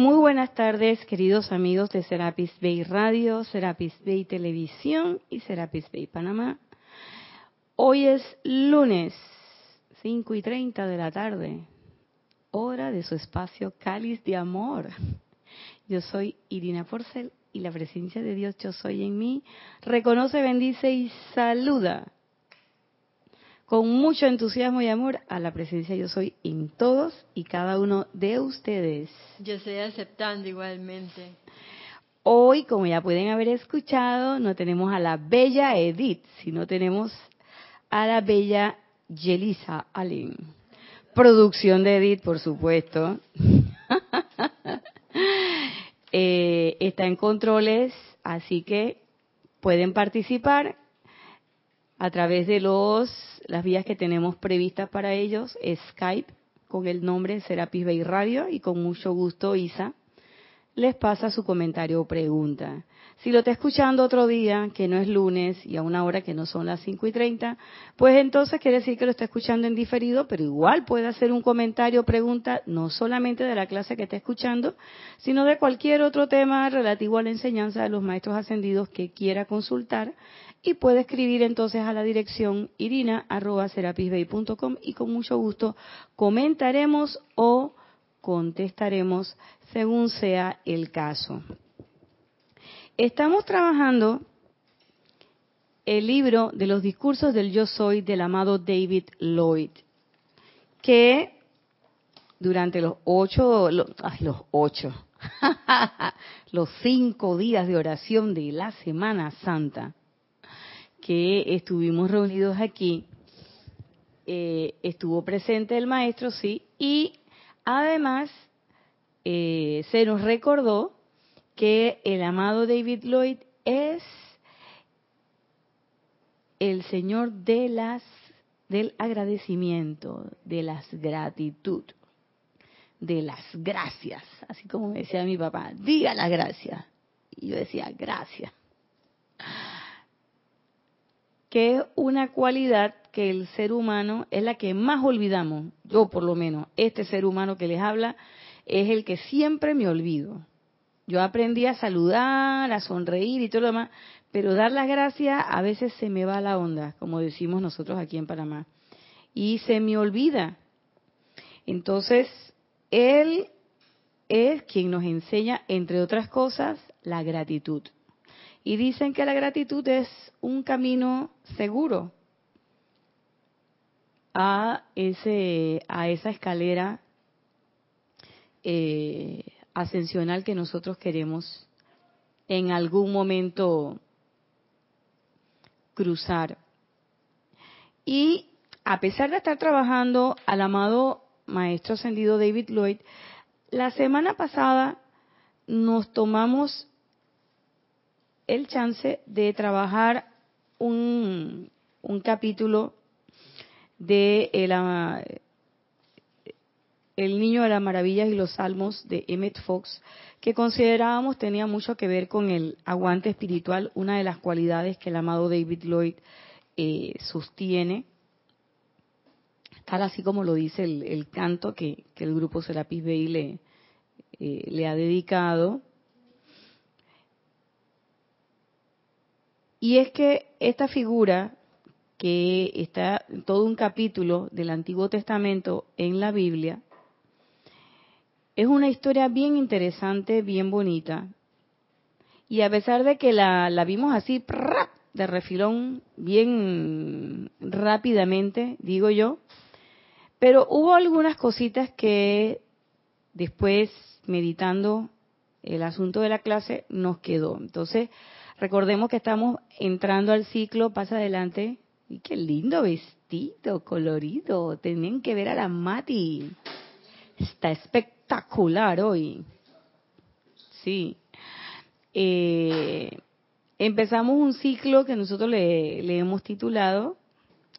Muy buenas tardes, queridos amigos de Serapis Bay Radio, Serapis Bay Televisión y Serapis Bay Panamá. Hoy es lunes, 5 y 30 de la tarde, hora de su espacio Cáliz de Amor. Yo soy Irina Porcel y la presencia de Dios Yo Soy en mí reconoce, bendice y saluda con mucho entusiasmo y amor a la presencia Yo Soy en todos y cada uno de ustedes. Yo estoy aceptando igualmente. Hoy, como ya pueden haber escuchado, no tenemos a la bella Edith, sino tenemos a la bella Yelisa Allen. Producción de Edith, por supuesto. Eh, está en controles, así que pueden participar a través de los las vías que tenemos previstas para ellos, Skype con el nombre Serapis Bay Radio y con mucho gusto Isa les pasa su comentario o pregunta. Si lo está escuchando otro día, que no es lunes y a una hora que no son las 5 y 30, pues entonces quiere decir que lo está escuchando en diferido, pero igual puede hacer un comentario o pregunta no solamente de la clase que está escuchando, sino de cualquier otro tema relativo a la enseñanza de los maestros ascendidos que quiera consultar y puede escribir entonces a la dirección irina.serapisbay.com y con mucho gusto comentaremos o contestaremos según sea el caso. Estamos trabajando el libro de los discursos del yo soy del amado David Lloyd, que durante los ocho, los ocho, los cinco días de oración de la Semana Santa que estuvimos reunidos aquí, eh, estuvo presente el maestro, sí, y además eh, se nos recordó que el amado David Lloyd es el Señor de las del agradecimiento, de las gratitud, de las gracias, así como me decía mi papá, diga las gracias. Y yo decía, gracias. Que es una cualidad que el ser humano es la que más olvidamos, yo por lo menos, este ser humano que les habla es el que siempre me olvido. Yo aprendí a saludar, a sonreír y todo lo demás, pero dar las gracias a veces se me va la onda, como decimos nosotros aquí en Panamá. Y se me olvida. Entonces, Él es quien nos enseña, entre otras cosas, la gratitud. Y dicen que la gratitud es un camino seguro a, ese, a esa escalera eh, ascensional que nosotros queremos en algún momento cruzar. Y a pesar de estar trabajando al amado Maestro Ascendido David Lloyd, la semana pasada nos tomamos el chance de trabajar un, un capítulo de el, el Niño de las Maravillas y los Salmos de Emmett Fox, que considerábamos tenía mucho que ver con el aguante espiritual, una de las cualidades que el amado David Lloyd eh, sostiene, tal así como lo dice el, canto que, el grupo Serapis Bay le, eh, le ha dedicado. Y es que esta figura, que está en todo un capítulo del Antiguo Testamento en la Biblia, es una historia bien interesante, bien bonita. Y a pesar de que la, vimos así, de refilón, bien rápidamente, digo yo, pero hubo algunas cositas que después, meditando el asunto de la clase, nos quedó. Entonces, recordemos que estamos entrando al ciclo, pasa adelante, y qué lindo vestido, colorido, tenían que ver a la Mati. Está espectacular hoy. Sí. Eh, empezamos un ciclo que nosotros le, hemos titulado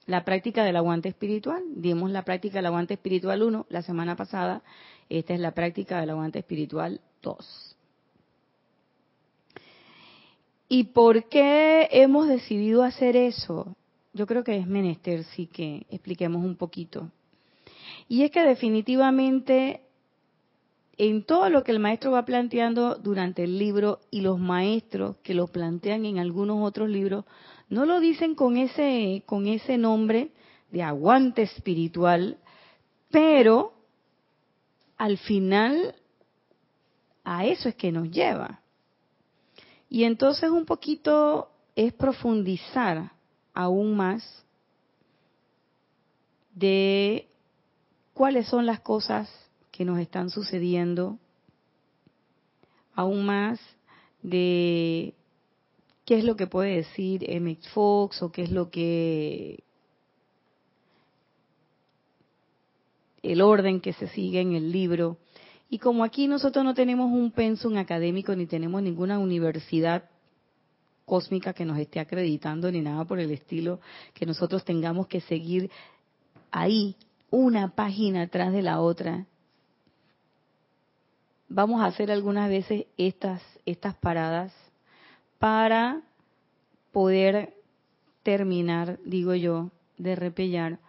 la práctica del aguante espiritual. Dimos la práctica del aguante espiritual 1 la semana pasada. Esta es la práctica del aguante espiritual 2. ¿Y por qué hemos decidido hacer eso? Yo creo que es menester, sí que expliquemos un poquito. Y es que definitivamente en todo lo que el maestro va planteando durante el libro y los maestros que lo plantean en algunos otros libros, no lo dicen con ese, con ese nombre de aguante espiritual, pero al final a eso es que nos lleva. Y entonces un poquito es profundizar aún más de cuáles son las cosas que nos están sucediendo, aún más de qué es lo que puede decir MX Fox o qué es lo que el orden que se sigue en el libro. Y como aquí nosotros no tenemos un pensum académico ni tenemos ninguna universidad cósmica que nos esté acreditando ni nada por el estilo, que nosotros tengamos que seguir ahí una página atrás de la otra. Vamos a hacer algunas veces estas, estas paradas para poder terminar, digo yo, de repellar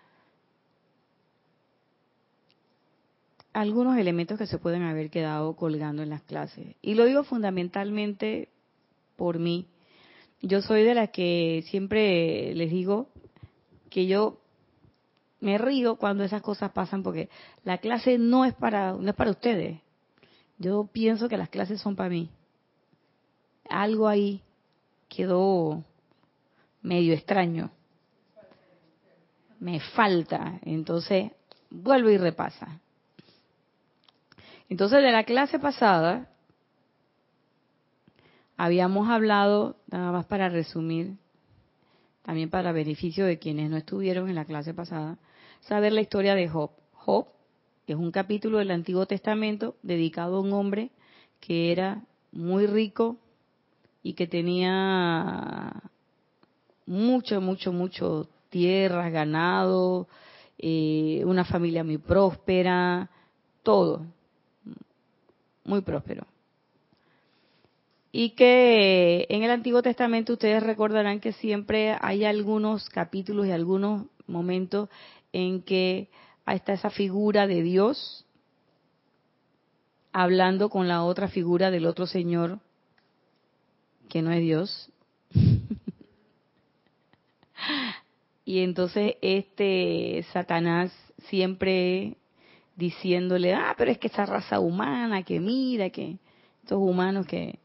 algunos elementos que se pueden haber quedado colgando en las clases. Y lo digo fundamentalmente por mí. Yo soy de las que siempre les digo que yo me río cuando esas cosas pasan porque la clase no es para no es para ustedes. Yo pienso que las clases son para mí. Algo ahí quedó medio extraño. Me falta, entonces vuelvo y repasa. Entonces, de la clase pasada, habíamos hablado, nada más para resumir, también para beneficio de quienes no estuvieron en la clase pasada, saber la historia de Job. Job es un capítulo del Antiguo Testamento dedicado a un hombre que era muy rico y que tenía mucho, mucho, mucho tierras, ganado, eh, una familia muy próspera, todo muy próspero. Y que en el Antiguo Testamento ustedes recordarán que siempre hay algunos capítulos y algunos momentos en que está esa figura de Dios hablando con la otra figura del otro Señor que no es Dios. y entonces este Satanás siempre diciéndole, ah, pero es que esa raza humana, que mira, que estos humanos que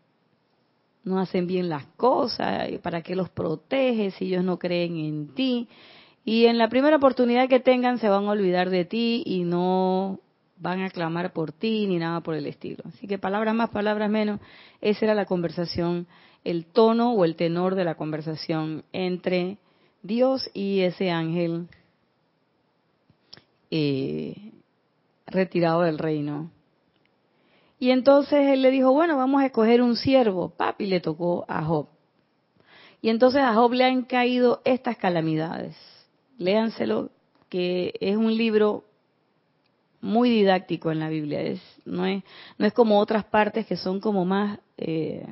no hacen bien las cosas, ¿para qué los proteges si ellos no creen en ti? Y en la primera oportunidad que tengan se van a olvidar de ti y no van a clamar por ti ni nada por el estilo. Así que palabras más, palabras menos, esa era la conversación, el tono o el tenor de la conversación entre Dios y ese ángel eh, retirado del reino. Y entonces él le dijo, bueno, vamos a escoger un siervo. Papi le tocó a Job. Y entonces a Job le han caído estas calamidades. Léanselo, que es un libro muy didáctico en la Biblia. Es, no, es, no es como otras partes que son como más, eh,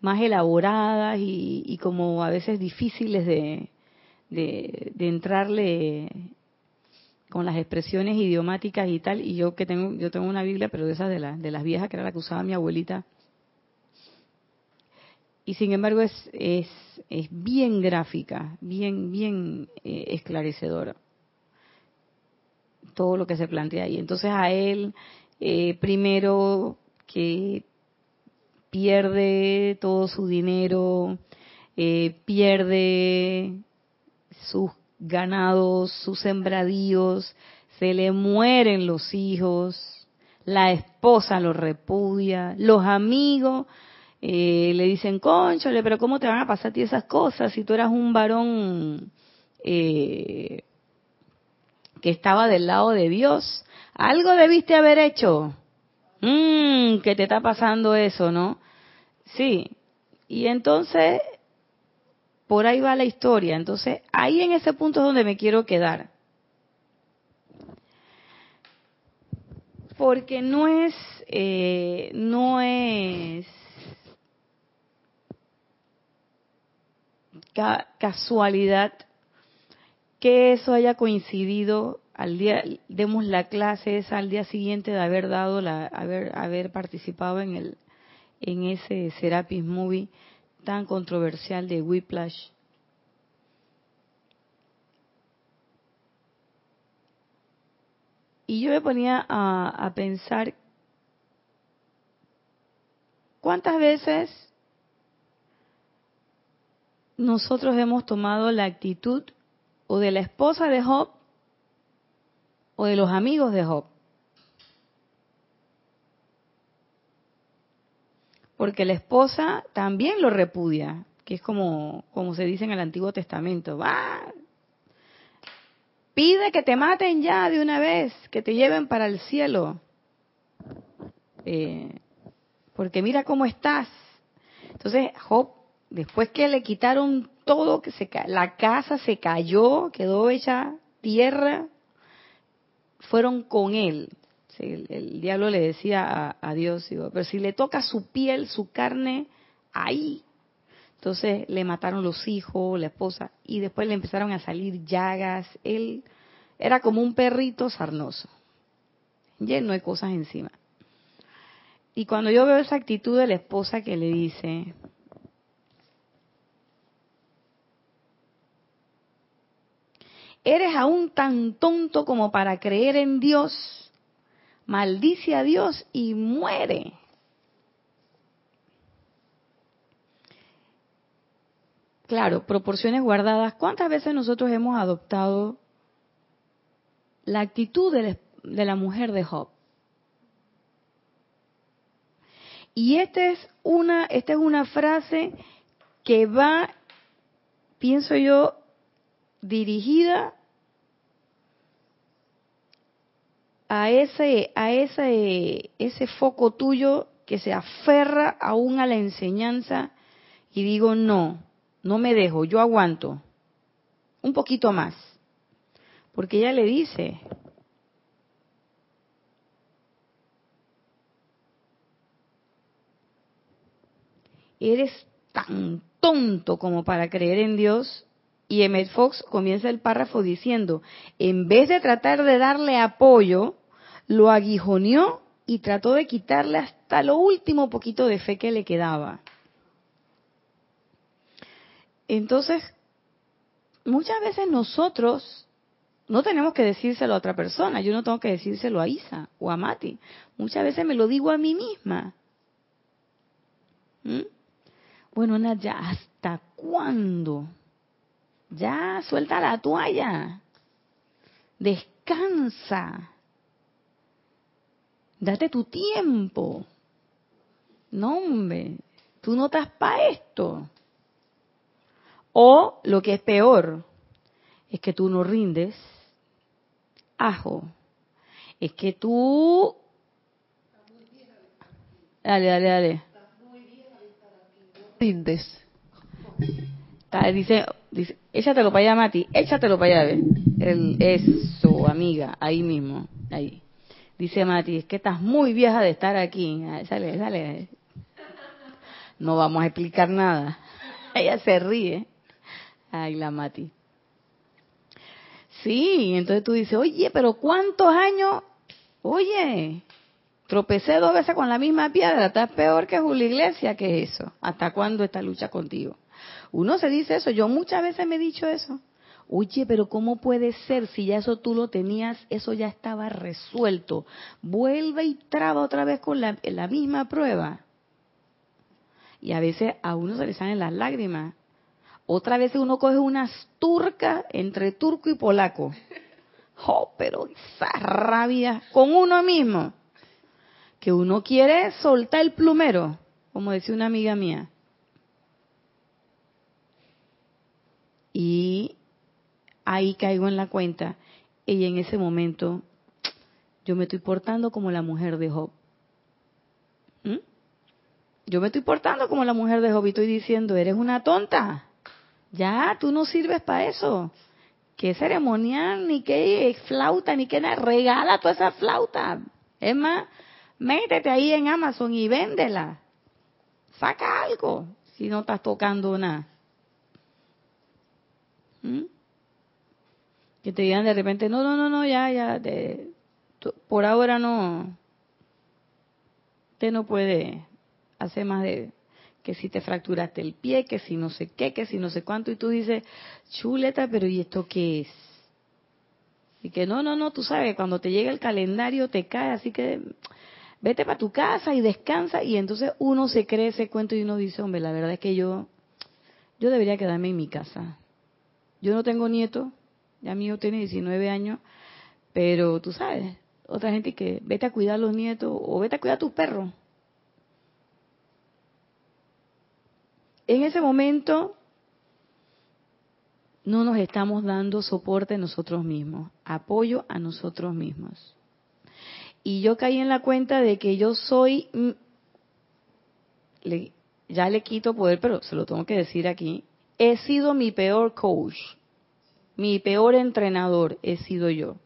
más elaboradas y, como a veces difíciles de, de, de entrarle con las expresiones idiomáticas y tal, y yo que tengo, yo tengo una Biblia, pero de esas de, de las viejas, que era la que usaba mi abuelita, y sin embargo es, es, es bien gráfica, bien, bien eh, esclarecedora, todo lo que se plantea ahí. Entonces a él, eh, primero que pierde todo su dinero, eh, pierde sus ganados, sus sembradíos, se le mueren los hijos, la esposa lo repudia, los amigos eh, le dicen, conchole, pero ¿cómo te van a pasar a ti esas cosas si tú eras un varón eh, que estaba del lado de Dios? Algo debiste haber hecho. Mmm, que te está pasando eso, ¿no? Sí. Y entonces por ahí va la historia. Entonces, ahí en ese punto es donde me quiero quedar. Porque no es, eh, no es casualidad que eso haya coincidido al día demos la clase esa al día siguiente de haber dado la haber haber participado en el en ese Serapis Movie tan controversial de Whiplash. Y yo me ponía a, pensar cuántas veces nosotros hemos tomado la actitud o de la esposa de Job o de los amigos de Job. Porque la esposa también lo repudia, que es como, como se dice en el Antiguo Testamento. Va, pide que te maten ya de una vez, que te lleven para el cielo. Eh, porque mira cómo estás. Entonces Job, después que le quitaron todo, que se la casa se cayó, quedó hecha tierra, fueron con él. El, diablo le decía a, Dios, pero si le toca su piel, su carne, ahí. Entonces le mataron los hijos, la esposa, y después le empezaron a salir llagas. Él era como un perrito sarnoso, lleno de cosas encima. Y cuando yo veo esa actitud de la esposa que le dice, ¿Eres aún tan tonto como para creer en Dios? Maldice a Dios y muere. Claro, proporciones guardadas. ¿Cuántas veces nosotros hemos adoptado la actitud de la mujer de Job? Y esta es una, esta es una frase que va, pienso yo, dirigida a ese, a ese, ese foco tuyo que se aferra aún a la enseñanza y digo, no, no me dejo, yo aguanto un poquito más. Porque ella le dice, eres tan tonto como para creer en Dios y Emmett Fox comienza el párrafo diciendo, en vez de tratar de darle apoyo, lo aguijoneó y trató de quitarle hasta lo último poquito de fe que le quedaba. Entonces, muchas veces nosotros no tenemos que decírselo a otra persona, yo no tengo que decírselo a Isa o a Mati, muchas veces me lo digo a mí misma. ¿Mm? Bueno, Nadia, ¿hasta cuándo? Ya, suelta la toalla. Descansa. Date tu tiempo. No, hombre, tú no estás para esto. O lo que es peor, es que tú no rindes. Ajo. Es que tú... Dale, dale, dale. Rindes dice, dice, échatelo para allá, Mati, échatelo para allá, El, eso, amiga, ahí mismo, ahí. Dice Mati, es que estás muy vieja de estar aquí. sale, sale. No vamos a explicar nada. Ella se ríe. Ay, la Mati. Sí, entonces tú dices, oye, pero ¿cuántos años? Oye, tropecé dos veces con la misma piedra, estás peor que Julio Iglesia, ¿qué es eso? ¿Hasta cuándo esta lucha contigo? Uno se dice eso, yo muchas veces me he dicho eso. Oye, pero ¿cómo puede ser si ya eso tú lo tenías, eso ya estaba resuelto? Vuelve y traba otra vez con la, la misma prueba. Y a veces a uno se le salen las lágrimas. Otra vez uno coge unas turcas entre turco y polaco. Oh, pero esa rabia con uno mismo. Que uno quiere soltar el plumero, como decía una amiga mía. Y ahí caigo en la cuenta, y en ese momento yo me estoy portando como la mujer de Job. ¿Mm? Yo me estoy portando como la mujer de Job y estoy diciendo, eres una tonta. Ya, tú no sirves para eso. ¿Qué ceremonial, ni qué flauta, ni qué nada? Regala toda esa flauta. Es más, métete ahí en Amazon y véndela. Saca algo si no estás tocando nada. ¿Mm? Que te digan de repente, no, no, no, no, ya, ya, por ahora no, usted no puede hacer más de que si te fracturaste el pie, que si no sé qué, que si no sé cuánto, y tú dices, chuleta, pero ¿y esto qué es? Y que no, no, no, tú sabes, cuando te llega el calendario te cae, así que vete para tu casa y descansa, y entonces uno se cree ese cuento y uno dice, hombre, la verdad es que yo, yo debería quedarme en mi casa. Yo no tengo nieto, ya mi hijo tiene 19 años, pero tú sabes, otra gente que vete a cuidar a los nietos o vete a cuidar a tus perros. En ese momento no nos estamos dando soporte a nosotros mismos, apoyo a nosotros mismos. Y yo caí en la cuenta de que yo soy, mm, ya le quito poder, pero se lo tengo que decir aquí, he sido mi peor coach mi peor entrenador he sido yo.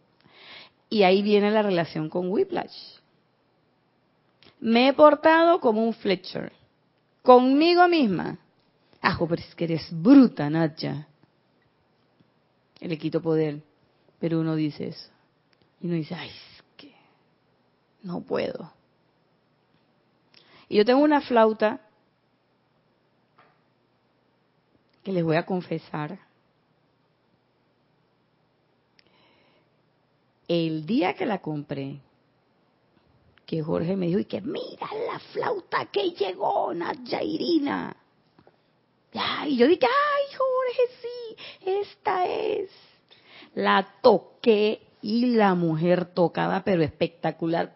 Y ahí viene la relación con Whiplash. Me he portado como un Fletcher, conmigo misma. Ajo, pero es que eres bruta, Nacha. Le quito poder. Pero uno dice eso. Y uno dice, ay, es que no puedo. Y yo tengo una flauta que les voy a confesar El día que la compré, que Jorge me dijo, y que mira la flauta que llegó, Irina. Y yo dije, ay Jorge, sí, esta es. La toqué y la mujer tocaba, pero espectacular.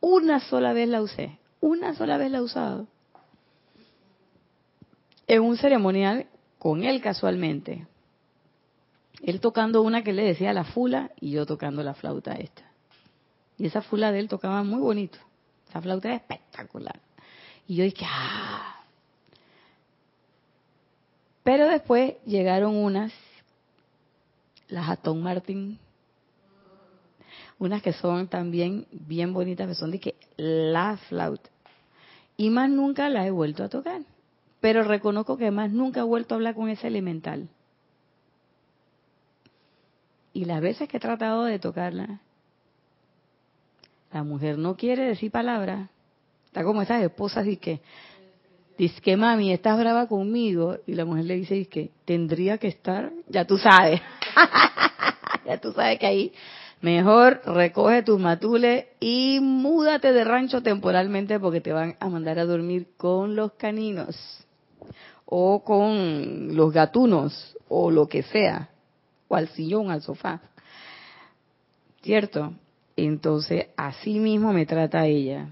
Una sola vez la usé, una sola vez la he usado. En un ceremonial con él casualmente. Él tocando una que le decía la fula y yo tocando la flauta esta. Y esa fula de él tocaba muy bonito. Esa flauta era espectacular. Y yo dije, ah. Pero después llegaron unas, las Aston Martin, unas que son también bien bonitas, que son de que la flauta. Y más nunca la he vuelto a tocar pero reconozco que más nunca he vuelto a hablar con ese elemental. Y las veces que he tratado de tocarla, la mujer no quiere decir palabras. Está como esas esposas y que, dice que mami, estás brava conmigo. Y la mujer le dice, que tendría que estar, ya tú sabes. ya tú sabes que ahí mejor recoge tus matules y múdate de rancho temporalmente porque te van a mandar a dormir con los caninos o con los gatunos o lo que sea, o al sillón, al sofá. ¿Cierto? Entonces, así mismo me trata ella.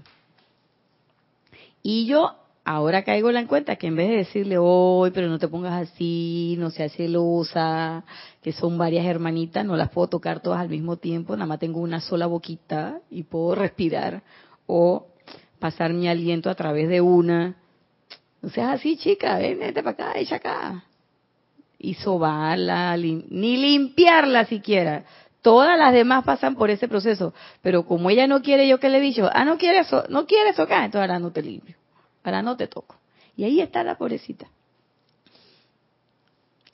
Y yo ahora caigo en la cuenta que en vez de decirle, hoy, pero no te pongas así, no seas celosa, que son varias hermanitas, no las puedo tocar todas al mismo tiempo, nada más tengo una sola boquita y puedo respirar o pasar mi aliento a través de una no seas así, chica, ven, vete para acá, echa acá. Y sobarla, ni limpiarla siquiera. Todas las demás pasan por ese proceso, pero como ella no quiere, yo que le he dicho, ah, no quiere eso, no quiere eso acá, entonces ahora no te limpio, ahora no te toco. Y ahí está la pobrecita.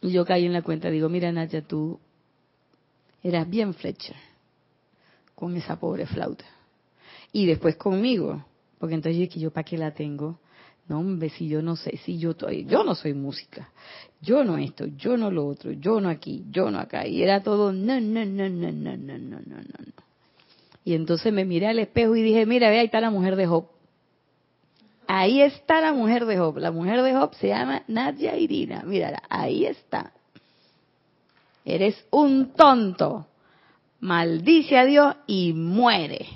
Y yo caí en la cuenta, digo, mira Nacha, tú eras bien Fletcher con esa pobre flauta. Y después conmigo, porque entonces yo dije, ¿yo para qué la tengo? No, hombre, si yo no sé, si yo yo no soy música, yo no esto, yo no lo otro, yo no aquí, yo no acá. Y era todo, no, no, no, no, no, no, no, no, no. Y entonces me miré al espejo y dije, mira, ve, ahí está la mujer de Job. Ahí está la mujer de Job. La mujer de Job se llama Nadia Irina. Mírala, ahí está. Eres un tonto. Maldice a Dios y muere.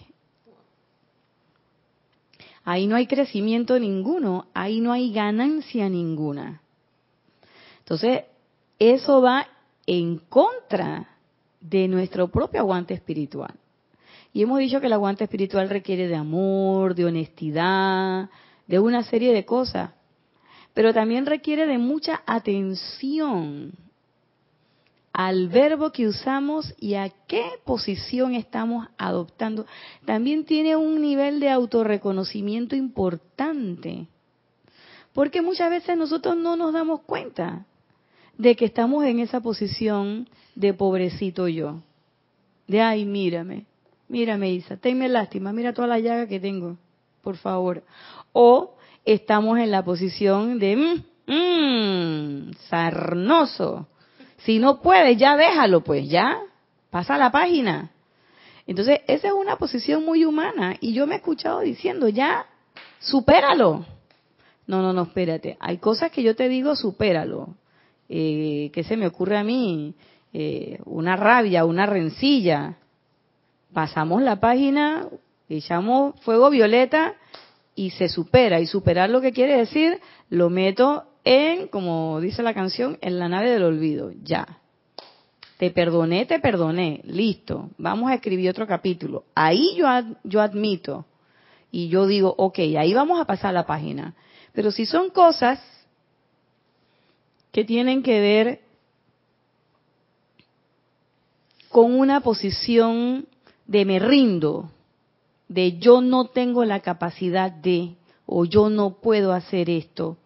Ahí no hay crecimiento ninguno, ahí no hay ganancia ninguna. Entonces, eso va en contra de nuestro propio aguante espiritual. Y hemos dicho que el aguante espiritual requiere de amor, de honestidad, de una serie de cosas, pero también requiere de mucha atención al verbo que usamos y a qué posición estamos adoptando. También tiene un nivel de autorreconocimiento importante. Porque muchas veces nosotros no nos damos cuenta de que estamos en esa posición de pobrecito yo. De, ay, mírame, mírame Isa, tenme lástima, mira toda la llaga que tengo, por favor. O estamos en la posición de, mmm, sarnoso. Si no puedes, ya déjalo, pues ya, pasa la página. Entonces, esa es una posición muy humana y yo me he escuchado diciendo, ya, supéralo. No, no, no, espérate. Hay cosas que yo te digo, supéralo. Eh, ¿Qué se me ocurre a mí? Eh, una rabia, una rencilla. Pasamos la página, echamos fuego violeta y se supera. Y superar lo que quiere decir, lo meto en, como dice la canción, en la nave del olvido. Ya. Te perdoné, te perdoné. Listo. Vamos a escribir otro capítulo. Ahí yo, yo admito. Y yo digo, ok, ahí vamos a pasar la página. Pero si son cosas que tienen que ver con una posición de me rindo, de yo no tengo la capacidad de, o yo no puedo hacer esto,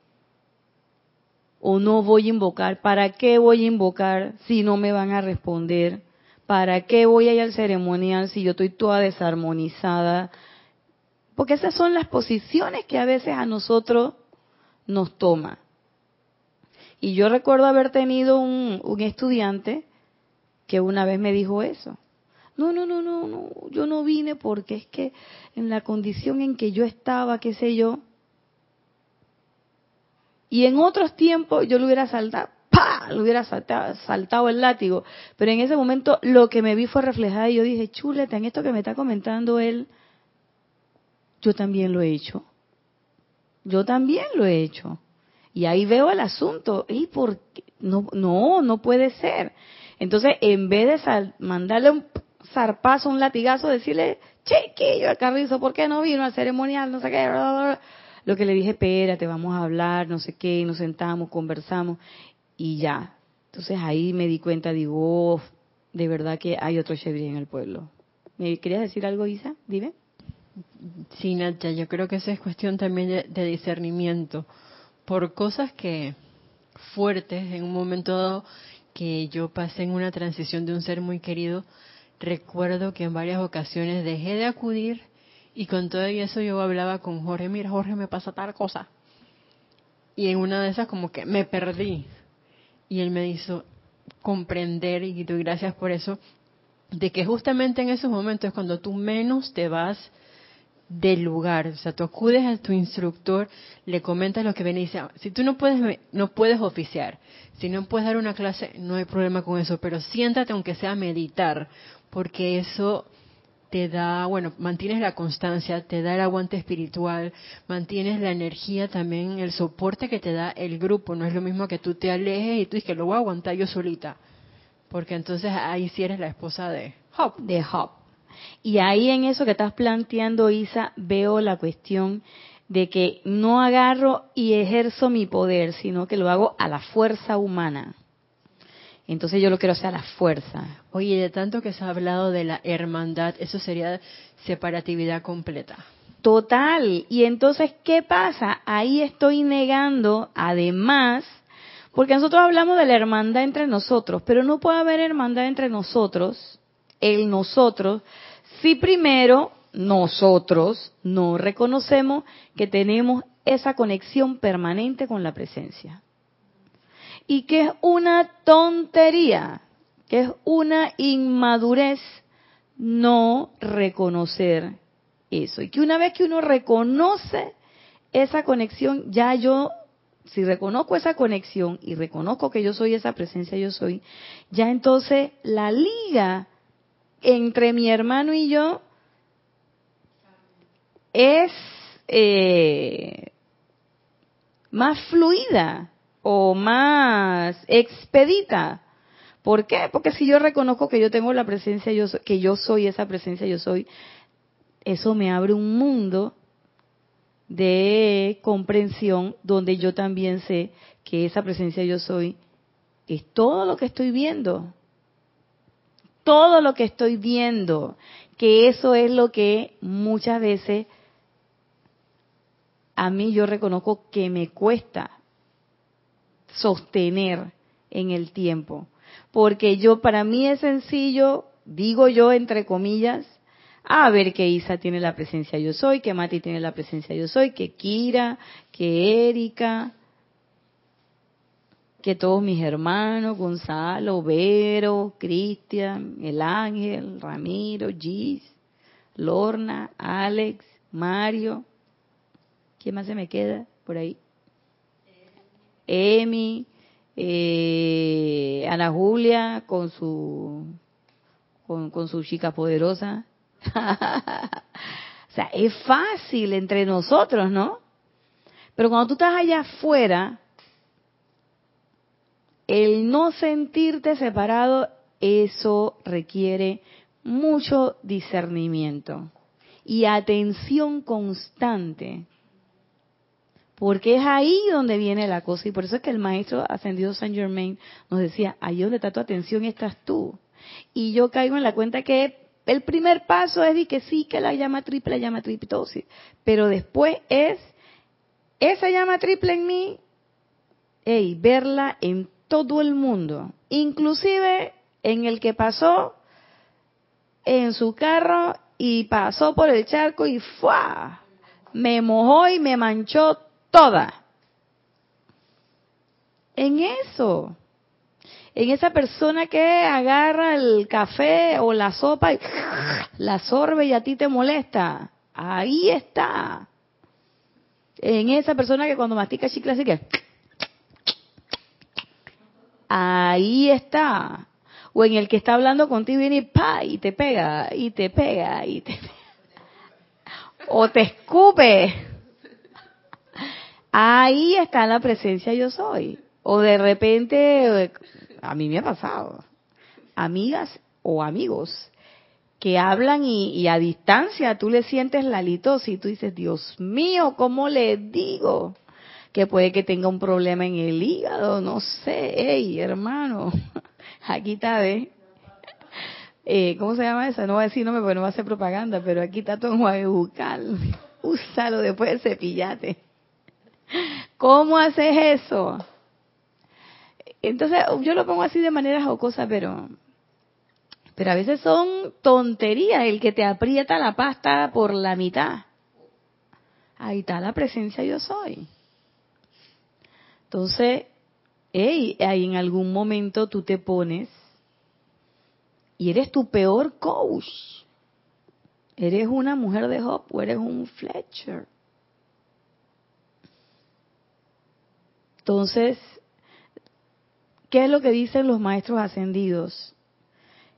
o no voy a invocar, ¿para qué voy a invocar si no me van a responder? ¿Para qué voy a ir al ceremonial si yo estoy toda desarmonizada? Porque esas son las posiciones que a veces a nosotros nos toma. Y yo recuerdo haber tenido un, estudiante que una vez me dijo eso. No, no, no, no, no, yo no vine porque es que en la condición en que yo estaba, qué sé yo, y en otros tiempos yo le hubiera saltado, ¡pa! Le hubiera saltado, el látigo. Pero en ese momento lo que me vi fue reflejado y yo dije, chuleta, en esto que me está comentando él, yo también lo he hecho. Yo también lo he hecho. Y ahí veo el asunto. ¿Y por qué? No, no, no puede ser. Entonces, en vez de mandarle un zarpazo, un latigazo, decirle, chiquillo, el carrizo, ¿por qué no vino al ceremonial? No sé qué. Lo que le dije, espérate, vamos a hablar, no sé qué, nos sentamos, conversamos y ya. Entonces ahí me di cuenta, digo, de verdad que hay otro Chevry en el pueblo. ¿Me querías decir algo, Isa? Dime. Sí, Nacha, yo creo que esa es cuestión también de discernimiento. Por cosas que fuertes, en un momento dado que yo pasé en una transición de un ser muy querido, recuerdo que en varias ocasiones dejé de acudir y con todo eso yo hablaba con Jorge, mira Jorge, me pasa tal cosa. Y en una de esas como que me perdí. Y él me hizo comprender, y doy gracias por eso, de que justamente en esos momentos es cuando tú menos te vas del lugar. O sea, tú acudes a tu instructor, le comentas lo que viene y dice, si tú no puedes, no puedes oficiar, si no puedes dar una clase, no hay problema con eso, pero siéntate aunque sea meditar, porque eso te da, bueno, mantienes la constancia, te da el aguante espiritual, mantienes la energía también, el soporte que te da el grupo. No es lo mismo que tú te alejes y tú dices que lo voy a aguantar yo solita. Porque entonces ahí sí eres la esposa de Hop. De Hop. Y ahí en eso que estás planteando, Isa, veo la cuestión de que no agarro y ejerzo mi poder, sino que lo hago a la fuerza humana. Entonces yo lo quiero hacer a la fuerza. Oye, de tanto que se ha hablado de la hermandad, eso sería separatividad completa. Total. Y entonces, ¿qué pasa? Ahí estoy negando, además, porque nosotros hablamos de la hermandad entre nosotros, pero no puede haber hermandad entre nosotros, el nosotros, si primero nosotros no reconocemos que tenemos esa conexión permanente con la presencia y que es una tontería, que es una inmadurez no reconocer eso. Y que una vez que uno reconoce esa conexión, ya yo, si reconozco esa conexión y reconozco que yo soy esa presencia, yo soy, ya entonces la liga entre mi hermano y yo es eh, más fluida o más expedita. ¿Por qué? Porque si yo reconozco que yo tengo la presencia, yo que yo soy esa presencia, yo soy, eso me abre un mundo de comprensión donde yo también sé que esa presencia yo soy es todo lo que estoy viendo. Todo lo que estoy viendo, que eso es lo que muchas veces a mí yo reconozco que me cuesta sostener en el tiempo. Porque yo, para mí es sencillo, digo yo entre comillas, a ver que Isa tiene la presencia yo soy, que Mati tiene la presencia yo soy, que Kira, que Erika, que todos mis hermanos, Gonzalo, Vero, Cristian, El Ángel, Ramiro, Gis, Lorna, Alex, Mario, ¿quién más se me queda por ahí? Emi, eh, Ana Julia con su con, con su chica poderosa. o sea, es fácil entre nosotros, ¿no? Pero cuando tú estás allá afuera, el no sentirte separado, eso requiere mucho discernimiento y atención constante. Porque es ahí donde viene la cosa. Y por eso es que el maestro ascendido Saint Germain nos decía, ahí donde está tu atención estás tú. Y yo caigo en la cuenta que el primer paso es de que sí, que la llama triple, la llama sí. Pero después es esa llama triple en mí, hey, verla en todo el mundo, inclusive en el que pasó en su carro y pasó por el charco y ¡fua! me mojó y me manchó toda. En eso, en esa persona que agarra el café o la sopa y la sorbe y a ti te molesta, ahí está. En esa persona que cuando mastica chicle así que ahí está. O en el que está hablando contigo y viene pa y te pega, y te pega, y te pega. O te escupe. Ahí está la presencia yo soy. O de repente, a mí me ha pasado, amigas o amigos que hablan y, a distancia tú le sientes la litosis y tú dices, Dios mío, ¿cómo le digo? que puede que tenga un problema en el hígado, no sé, hey, hermano, aquí está, ¿ves? Eh, ¿Cómo se llama eso? No voy a decir nombre porque no va a hacer propaganda, pero aquí está todo enjuague bucal. Úsalo después del cepillate. ¿Cómo haces eso? Entonces, yo lo pongo así de manera jocosa, pero pero a veces son tonterías el que te aprieta la pasta por la mitad. Ahí está la presencia yo soy. Entonces, hey, ahí en algún momento tú te pones y eres tu peor coach. Eres una mujer de Hop o eres un Fletcher. Entonces, ¿qué es lo que dicen los maestros ascendidos?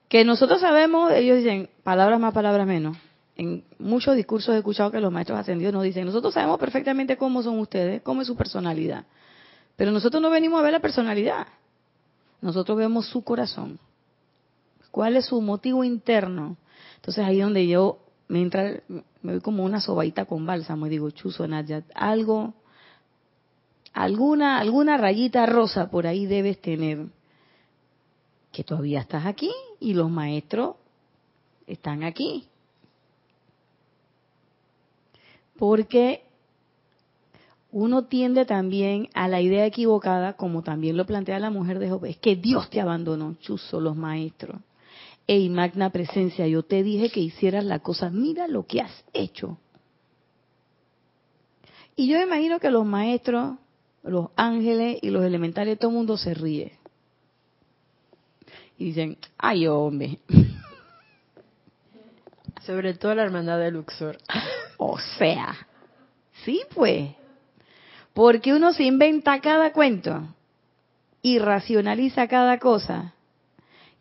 Que nosotros sabemos, ellos dicen palabras más, palabras menos. En muchos discursos he escuchado que los maestros ascendidos nos dicen, nosotros sabemos perfectamente cómo son ustedes, cómo es su personalidad. Pero nosotros no venimos a ver la personalidad. Nosotros vemos su corazón. ¿Cuál es su motivo interno? Entonces ahí donde yo me entra, me voy como una sobaita con bálsamo y digo, chuzo Nadia, algo, alguna, alguna rayita rosa por ahí debes tener. Que todavía estás aquí y los maestros están aquí. Porque uno tiende también a la idea equivocada, como también lo plantea la mujer de Job, es que Dios te abandonó, chuzo los maestros. Ey, magna presencia, yo te dije que hicieras la cosa, mira lo que has hecho. Y yo imagino que los maestros, los ángeles y los elementales, todo el mundo se ríe. Y dicen, ay hombre. Sobre todo la hermandad de Luxor. O sea, sí pues. Porque uno se inventa cada cuento y racionaliza cada cosa.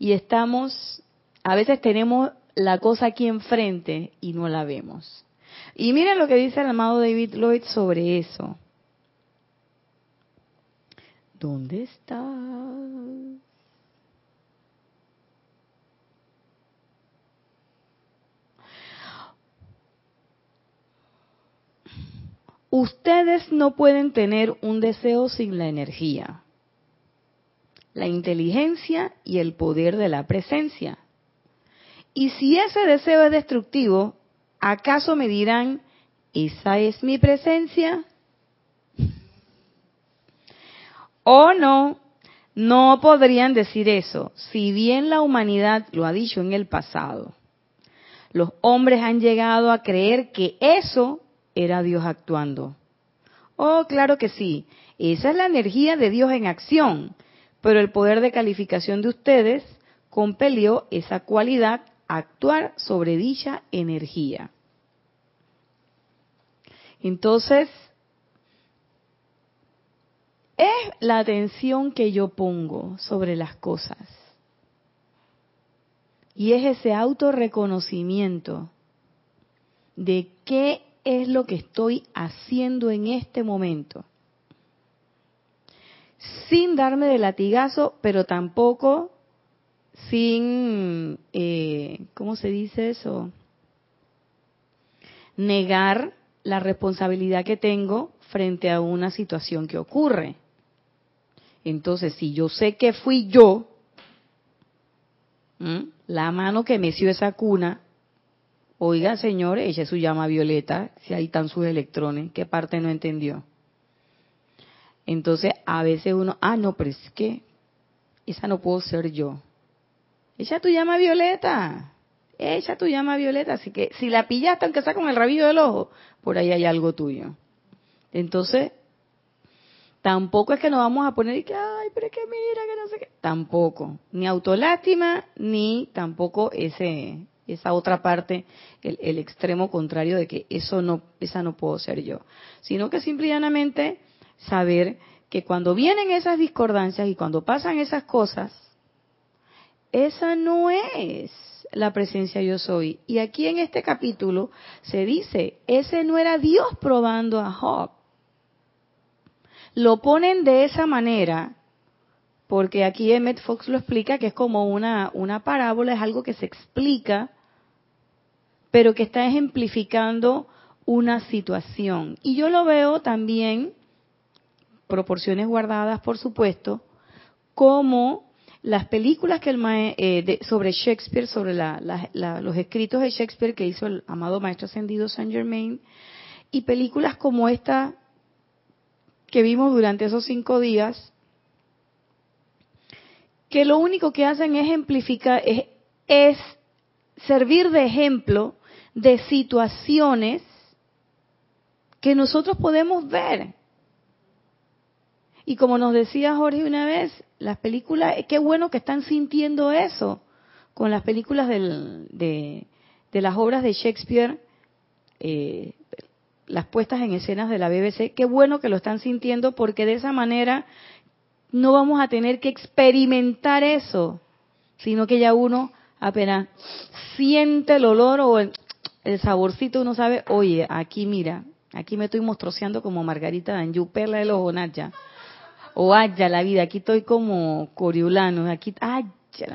Y estamos, a veces tenemos la cosa aquí enfrente y no la vemos. Y miren lo que dice el amado David Lloyd sobre eso. ¿Dónde está? Ustedes no pueden tener un deseo sin la energía, la inteligencia y el poder de la presencia. Y si ese deseo es destructivo, ¿acaso me dirán ¿esa es mi presencia? ¿O no? No podrían decir eso, si bien la humanidad lo ha dicho en el pasado. Los hombres han llegado a creer que eso era Dios actuando. Oh, claro que sí. Esa es la energía de Dios en acción. Pero el poder de calificación de ustedes compelió esa cualidad a actuar sobre dicha energía. Entonces, es la atención que yo pongo sobre las cosas. Y es ese autorreconocimiento de qué es lo que estoy haciendo en este momento. Sin darme de latigazo, pero tampoco sin, eh, ¿cómo se dice eso? Negar la responsabilidad que tengo frente a una situación que ocurre. Entonces, si yo sé que fui yo, la mano que meció esa cuna, oiga, señor, ella su llama violeta, si ahí están sus electrones, ¿qué parte no entendió? Entonces, a veces uno, ah, no, pero es que esa no puedo ser yo. Ella tu llama violeta. Ella tu llama violeta. Así que si la pillaste, aunque sea con el rabillo del ojo, por ahí hay algo tuyo. Entonces, tampoco es que nos vamos a poner y que, ay, pero es que mira, que no sé qué. Tampoco. Ni autolástima, ni tampoco ese, esa otra parte, el, el, extremo contrario de que eso no, esa no puedo ser yo. Sino que simplemente saber que cuando vienen esas discordancias y cuando pasan esas cosas, esa no es la presencia yo soy. Y aquí en este capítulo se dice, ese no era Dios probando a Job. Lo ponen de esa manera, porque aquí Emmett Fox lo explica que es como una, una parábola, es algo que se explica, pero que está ejemplificando una situación. Y yo lo veo también, proporciones guardadas por supuesto, como las películas que el eh, sobre Shakespeare, sobre los escritos de Shakespeare que hizo el amado Maestro Ascendido Saint Germain, y películas como esta que vimos durante esos cinco días, que lo único que hacen es ejemplificar, es, servir de ejemplo de situaciones que nosotros podemos ver. Y como nos decía Jorge una vez, las películas, qué bueno que están sintiendo eso con las películas de, las obras de Shakespeare, eh, las puestas en escenas de la BBC, qué bueno que lo están sintiendo porque de esa manera no vamos a tener que experimentar eso, sino que ya uno apenas siente el olor o el, saborcito, uno sabe, oye, aquí mira, aquí me estoy mostroceando como Margarita Danjú, perla de los ya o haya la vida, aquí estoy como coriulano, aquí, ay,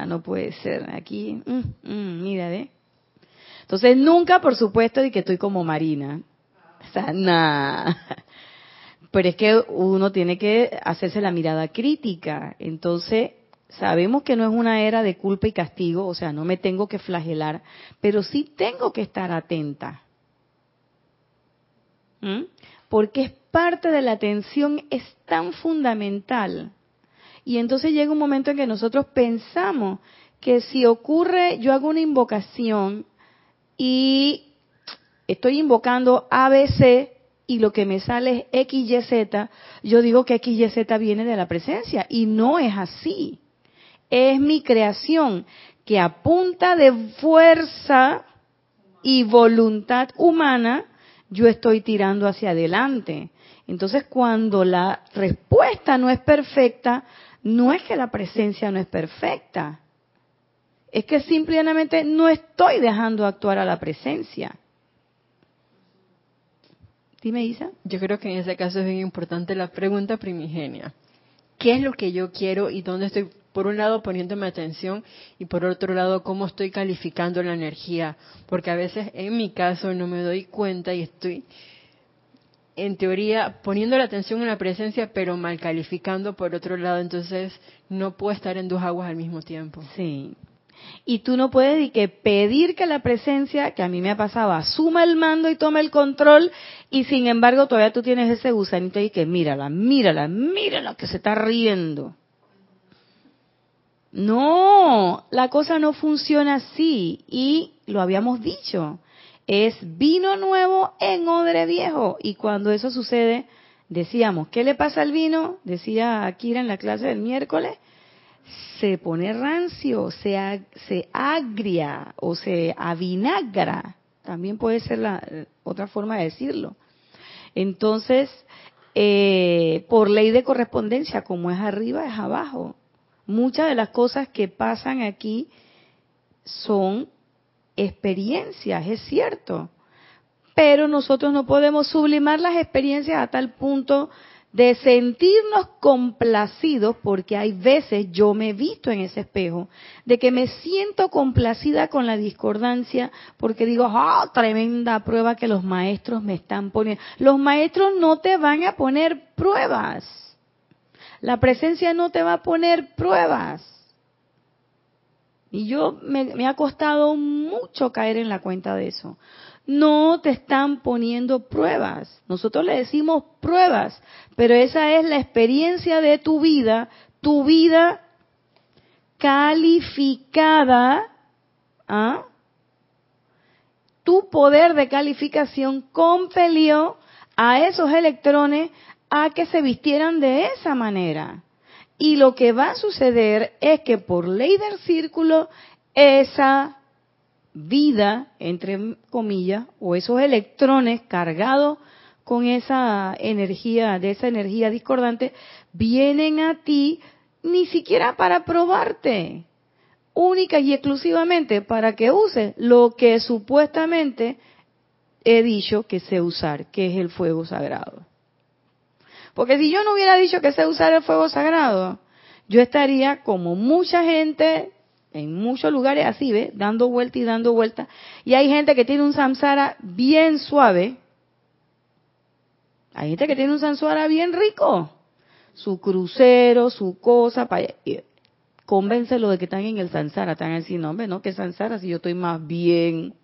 no puede ser, aquí, mm, mm, mira, ¿eh? Entonces, nunca, por supuesto, de que estoy como Marina. Sea, nada. Pero es que uno tiene que hacerse la mirada crítica. Entonces, sabemos que no es una era de culpa y castigo, o sea, no me tengo que flagelar, pero sí tengo que estar atenta. ¿Mm? Porque es parte de la atención es tan fundamental. Y entonces llega un momento en que nosotros pensamos que si ocurre, yo hago una invocación y estoy invocando ABC y lo que me sale es XYZ, yo digo que XYZ viene de la presencia y no es así. Es mi creación que apunta de fuerza y voluntad humana yo estoy tirando hacia adelante. Entonces, cuando la respuesta no es perfecta, no es que la presencia no es perfecta, es que simplemente no estoy dejando actuar a la presencia. Dime, Isa. Yo creo que en ese caso es bien importante la pregunta primigenia. ¿Qué es lo que yo quiero y dónde estoy, por un lado, poniéndome atención y por otro lado, cómo estoy calificando la energía? Porque a veces, en mi caso, no me doy cuenta y estoy en teoría poniendo la atención en la presencia, pero mal calificando por otro lado, entonces no puedo estar en dos aguas al mismo tiempo. Sí. Y tú no puedes ni que pedir que la presencia, que a mí me ha pasado, asuma el mando y tome el control, y sin embargo todavía tú tienes ese gusanito y que mírala, mírala, mírala que se está riendo. No, la cosa no funciona así y lo habíamos dicho. Es vino nuevo en odre viejo y cuando eso sucede, decíamos, ¿qué le pasa al vino? Decía Akira en la clase del miércoles, se pone rancio, se, se agria o se avinagra. También puede ser la otra forma de decirlo. Entonces, eh, por ley de correspondencia, como es arriba, es abajo. Muchas de las cosas que pasan aquí son experiencias, es cierto. Pero nosotros no podemos sublimar las experiencias a tal punto de sentirnos complacidos, porque hay veces yo me he visto en ese espejo, de que me siento complacida con la discordancia, porque digo, ah, tremenda prueba que los maestros me están poniendo. Los maestros no te van a poner pruebas. La presencia no te va a poner pruebas. Y yo me, me ha costado mucho caer en la cuenta de eso no te están poniendo pruebas. Nosotros le decimos pruebas, pero esa es la experiencia de tu vida, tu vida calificada, ¿ah? tu poder de calificación compelió a esos electrones a que se vistieran de esa manera. Y lo que va a suceder es que por ley del círculo, esa vida, entre comillas, o esos electrones cargados con esa energía, de esa energía discordante, vienen a ti ni siquiera para probarte, única y exclusivamente para que uses lo que supuestamente he dicho que sé usar, que es el fuego sagrado. Porque si yo no hubiera dicho que sé usar el fuego sagrado, yo estaría como mucha gente en muchos lugares así, ¿ve? Dando vuelta y dando vuelta. Y hay gente que tiene un samsara bien suave. Hay gente que tiene un samsara bien rico. Su crucero, su cosa. Para... Convéncelo de que están en el samsara. Están así, no, hombre, no, que samsara si yo estoy más bien.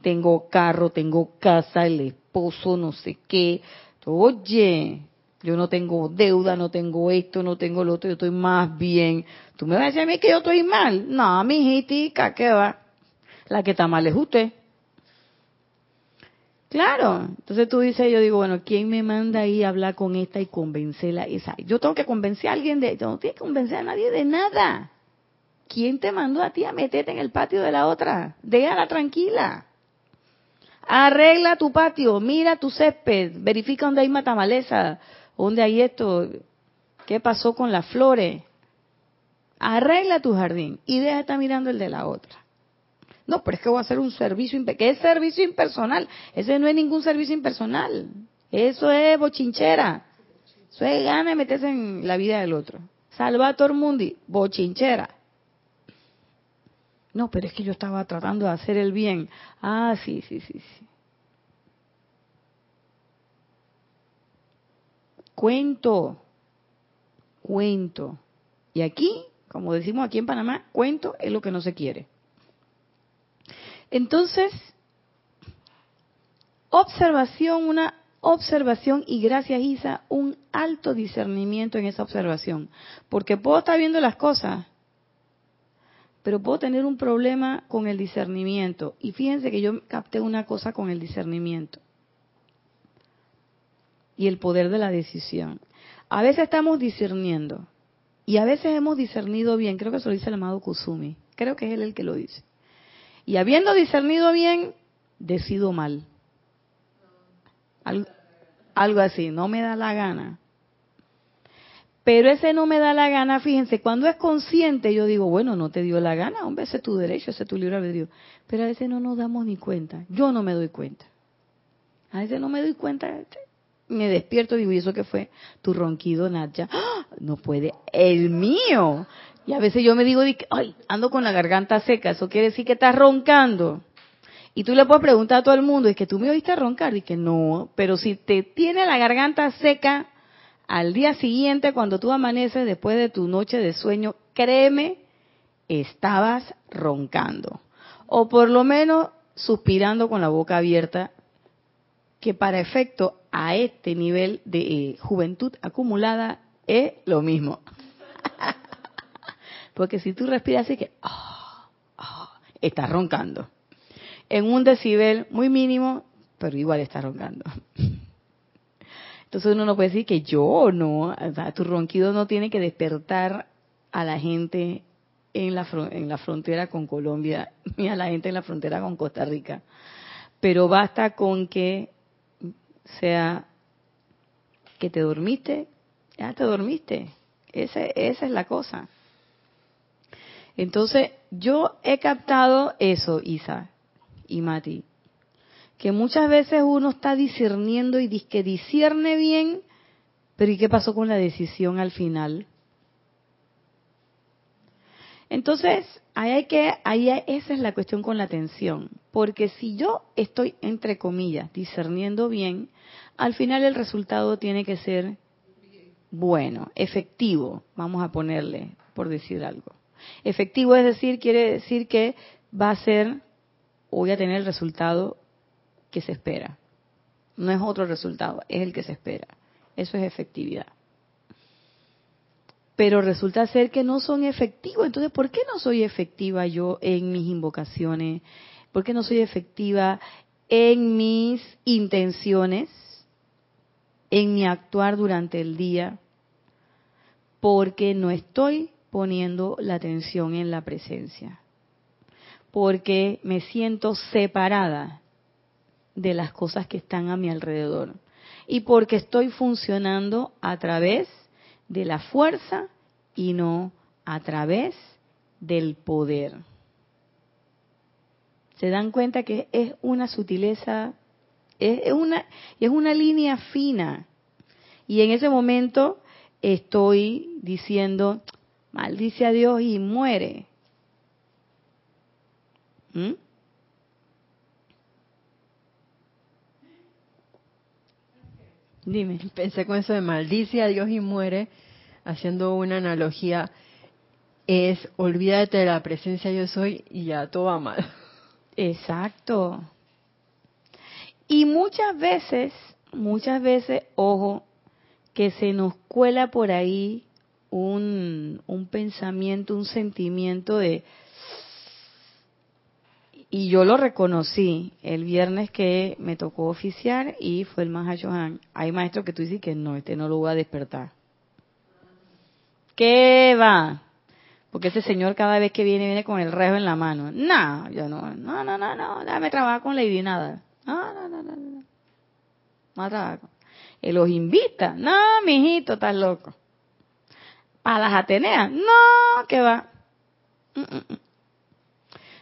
Tengo carro, tengo casa, el esposo, no sé qué. Oye, yo no tengo deuda, no tengo esto, no tengo lo otro, yo estoy más bien. ¿Tú me vas a decir a mí que yo estoy mal? No, mi hijitica, ¿qué va? La que está mal es usted. Claro, entonces tú dices, yo digo, bueno, ¿quién me manda ahí a hablar con esta y convencerla? Esa? Yo tengo que convencer a alguien de, yo no tienes que convencer a nadie de nada. ¿Quién te mandó a ti a meterte en el patio de la otra? Déjala tranquila. Arregla tu patio, mira tu césped, verifica dónde hay matamaleza, ¿Dónde hay esto? ¿Qué pasó con las flores? Arregla tu jardín y deja de estar mirando el de la otra. No, pero es que voy a hacer un servicio, ¿qué es servicio impersonal? Ese no es ningún servicio impersonal. Eso es bochinchera. Eso es gana de meterse en la vida del otro. Salvator Mundi, bochinchera. No, pero es que yo estaba tratando de hacer el bien. Ah, sí, sí, sí, sí. Cuento, cuento. Y aquí, como decimos aquí en Panamá, cuento es lo que no se quiere. Entonces, observación, una observación y gracias Isa, un alto discernimiento en esa observación. Porque puedo estar viendo las cosas, pero puedo tener un problema con el discernimiento. Y fíjense que yo capté una cosa con el discernimiento y el poder de la decisión. A veces estamos discerniendo y a veces hemos discernido bien, creo que eso lo dice el amado Kusumi, creo que es él el que lo dice. Y habiendo discernido bien, decido mal. Algo, así, no me da la gana. Pero ese no me da la gana, fíjense, cuando es consciente yo digo, bueno, no te dio la gana, hombre, ese es tu derecho, ese es tu libre albedrío. Pero a veces no nos damos ni cuenta, yo no me doy cuenta. A veces no me doy cuenta, me despierto y digo, ¿y eso qué fue? Tu ronquido, Nacha. ¡Ah! No puede, el mío. Y a veces yo me digo, ay, ando con la garganta seca, eso quiere decir que estás roncando. Y tú le puedes preguntar a todo el mundo, es que tú me oíste roncar, y que no, pero si te tiene la garganta seca al día siguiente, cuando tú amaneces después de tu noche de sueño, créeme estabas roncando. O por lo menos suspirando con la boca abierta, que para efecto a este nivel de eh, juventud acumulada es lo mismo. Porque si tú respiras así que ah, ah, estás roncando. En un decibel muy mínimo, pero igual estás roncando. Entonces uno no puede decir que yo no, tu ronquido no tiene que despertar a la gente en la, en la frontera con Colombia ni a la gente en la frontera con Costa Rica. Pero basta con que sea que te dormiste, ya te dormiste. esa es la cosa. Entonces, yo he captado eso, Isa y Mati, que muchas veces uno está discerniendo y que discierne bien, pero ¿y qué pasó con la decisión al final? Entonces, ahí hay que, ahí esa es la cuestión con la atención, porque si yo estoy entre comillas discerniendo bien, al final el resultado tiene que ser bueno, efectivo, vamos a ponerle, por decir algo. Efectivo es decir, quiere decir que va a ser, voy a tener el resultado que se espera. No es otro resultado, es el que se espera. Eso es efectividad. Pero resulta ser que no son efectivos. Entonces, ¿por qué no soy efectiva yo en mis invocaciones? ¿Por qué no soy efectiva en mis intenciones? En mi actuar durante el día? Porque no estoy poniendo la atención en la presencia. Porque me siento separada de las cosas que están a mi alrededor. Y porque estoy funcionando a través la fuerza y no a través del poder. Se dan cuenta que es una sutileza, es una, es una línea fina. Y en ese momento estoy diciendo, maldice a Dios y muere. ¿Mm? Dime. Pensé con eso de maldice a Dios y muere, haciendo una analogía, es olvídate de la presencia yo soy y ya todo va mal. Exacto. Y muchas veces, muchas veces, ojo, que se nos cuela por ahí un, un pensamiento, un sentimiento de... Y yo lo reconocí el viernes que me tocó oficiar y fue el Johan. Hay maestros que tú dices que no, este no lo voy a despertar. ¿Qué va? Porque ese señor cada vez que viene, viene con el rejo en la mano. No, yo no, no, no, no, no, déjame trabajar con Lady Nada. No, no, no, no, no. No trabajo. Él los invita. No, mijito, estás loco a las Ateneas. No, que va. Mm, mm, mm.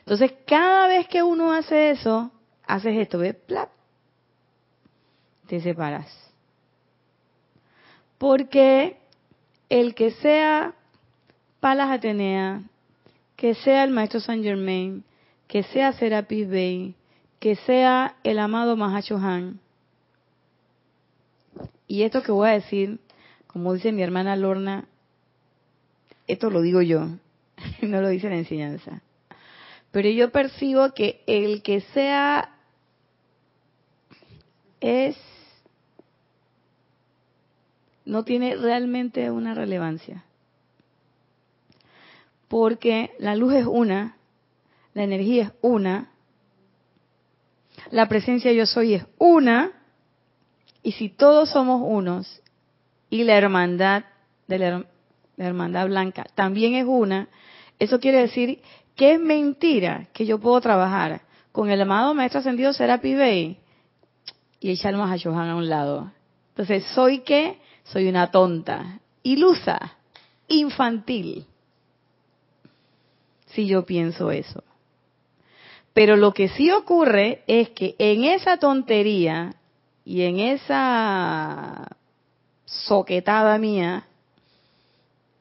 Entonces, cada vez que uno hace eso, haces esto, ¿ves? Plap. Te separas. Porque el que sea Palas Atenea, que sea el maestro Saint Germain, que sea Serapis Bey, que sea el amado Mahacho Han, y esto que voy a decir, como dice mi hermana Lorna, esto lo digo yo, no lo dice la enseñanza. Pero yo percibo que el que sea es no tiene realmente una relevancia. Porque la luz es una, la energía es una, la presencia yo soy es una, y si todos somos unos, y la hermandad de la, la hermandad blanca, también es una, eso quiere decir que es mentira que yo puedo trabajar con el amado Maestro Ascendido Serapi Bey y echarnos a Johan a un lado. Entonces, ¿soy qué? Soy una tonta, ilusa, infantil, si yo pienso eso. Pero lo que sí ocurre es que en esa tontería y en esa soquetada mía,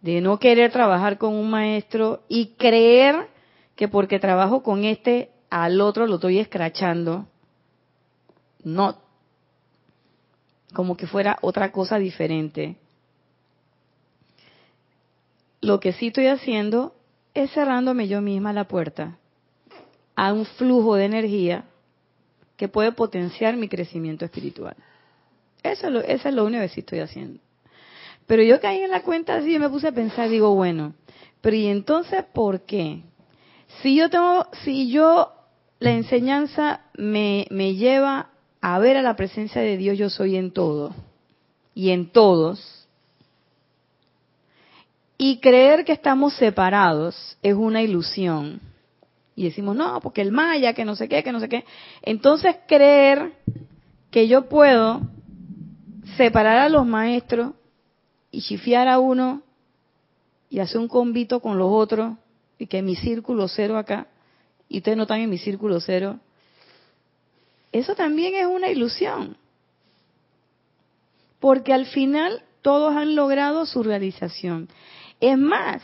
de no querer trabajar con un maestro y creer que porque trabajo con este al otro lo estoy escrachando. No, como que fuera otra cosa diferente. Lo que sí estoy haciendo es cerrándome yo misma la puerta a un flujo de energía que puede potenciar mi crecimiento espiritual. Eso es lo, eso es lo único que sí estoy haciendo. Pero yo caí en la cuenta así y me puse a pensar, digo, bueno, pero ¿y entonces por qué? Si yo tengo, si yo, la enseñanza me, me lleva a ver a la presencia de Dios, yo soy en todo y en todos, y creer que estamos separados es una ilusión. Y decimos, no, porque el maya, que no sé qué, que no sé qué. Entonces creer que yo puedo separar a los maestros y chifiar a uno y hacer un convito con los otros y que mi círculo cero acá y ustedes no están en mi círculo cero, eso también es una ilusión. Porque al final todos han logrado su realización. Es más,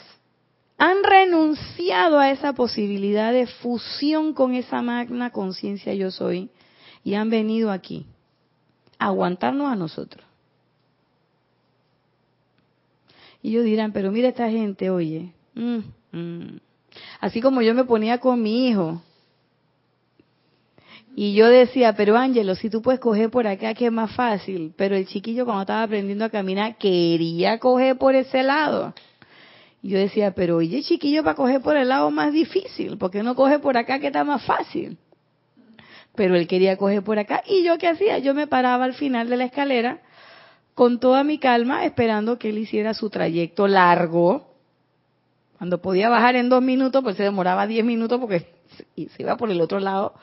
han renunciado a esa posibilidad de fusión con esa magna conciencia yo soy y han venido aquí a aguantarnos a nosotros. Y ellos dirán, pero mira esta gente, oye, mm, mm". Así como yo me ponía con mi hijo, y yo decía, pero Ángelo, si tú puedes coger por acá, que es más fácil. Pero el chiquillo cuando estaba aprendiendo a caminar quería coger por ese lado. Y yo decía, pero oye, chiquillo, para coger por el lado más difícil, porque no coge por acá que está más fácil? Pero él quería coger por acá. ¿Y yo qué hacía? Yo me paraba al final de la escalera con toda mi calma, esperando que él hiciera su trayecto largo. Cuando podía bajar en dos minutos, pues se demoraba diez minutos porque se iba por el otro lado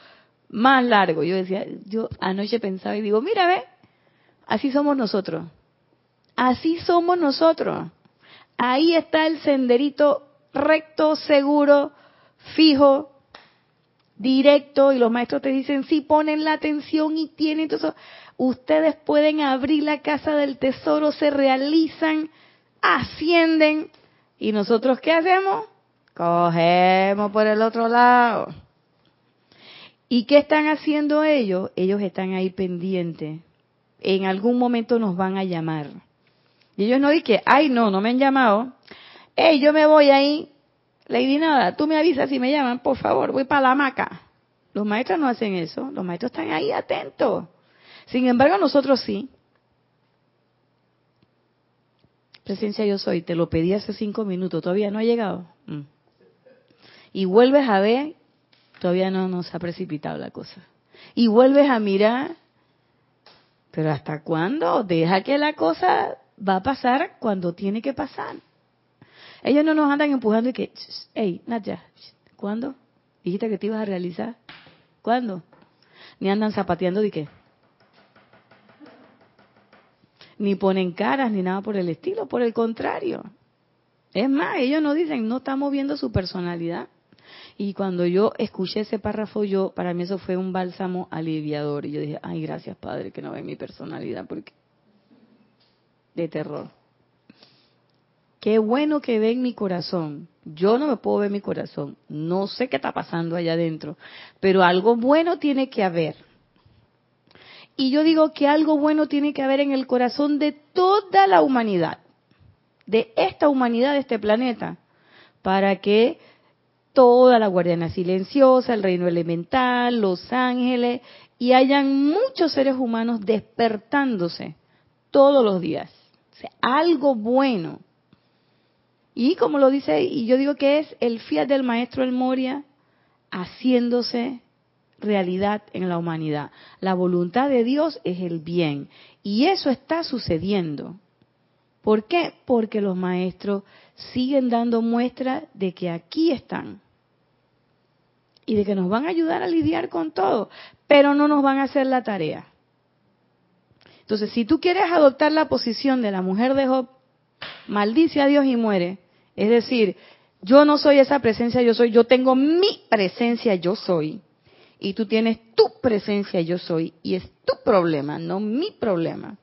más largo. Yo decía, yo anoche pensaba y digo, mira, ve, así somos nosotros. Así somos nosotros. Ahí está el senderito recto, seguro, fijo, directo, y los maestros te dicen, si ponen la atención y tienen, entonces ustedes pueden abrir la casa del tesoro, se realizan, ascienden, y nosotros ¿qué hacemos? Cogemos por el otro lado. ¿Y qué están haciendo ellos? Ellos están ahí pendientes. En algún momento nos van a llamar. Y ellos no dicen, ay, no, no me han llamado. Hey, yo me voy ahí. Lady Nada, tú me avisas si me llaman, por favor, voy para la hamaca. Los maestros no hacen eso, los maestros están ahí atentos. Sin embargo, nosotros sí. Presencia yo soy, te lo pedí hace cinco minutos, todavía no ha llegado. Mm. Y vuelves a ver, todavía no nos ha precipitado la cosa. Y vuelves a mirar, pero ¿hasta cuándo? Deja que la cosa va a pasar cuando tiene que pasar. Ellos no nos andan empujando y que, hey, Nadia, ¿cuándo? Dijiste que te ibas a realizar. ¿Cuándo? Ni andan zapateando de qué. Ni ponen caras ni nada por el estilo, por el contrario. Es más, ellos nos dicen, no estamos viendo su personalidad. Y cuando yo escuché ese párrafo, yo, para mí eso fue un bálsamo aliviador. Y yo dije, ay, gracias Padre que no ve mi personalidad, porque de terror. Qué bueno que ven mi corazón. Yo no me puedo ver mi corazón. No sé qué está pasando allá adentro. Pero algo bueno tiene que haber. Y yo digo que algo bueno tiene que haber en el corazón de toda la humanidad. De esta humanidad, de este planeta. Para que toda la guardiana silenciosa, el reino elemental, los ángeles, y hayan muchos seres humanos despertándose todos los días algo bueno. Y como lo dice, y yo digo que es el fiat del maestro El Moria haciéndose realidad en la humanidad. La voluntad de Dios es el bien. Y eso está sucediendo. ¿Por qué? Porque los maestros siguen dando muestra de que aquí están. Y de que nos van a ayudar a lidiar con todo. Pero no nos van a hacer la tarea. Entonces, si tú quieres adoptar la posición de la mujer de Job, maldice a Dios y muere. Es decir, yo no soy esa presencia, yo soy, yo tengo mi presencia, yo soy. Y tú tienes tu presencia, yo soy. Y es tu problema, no mi problema.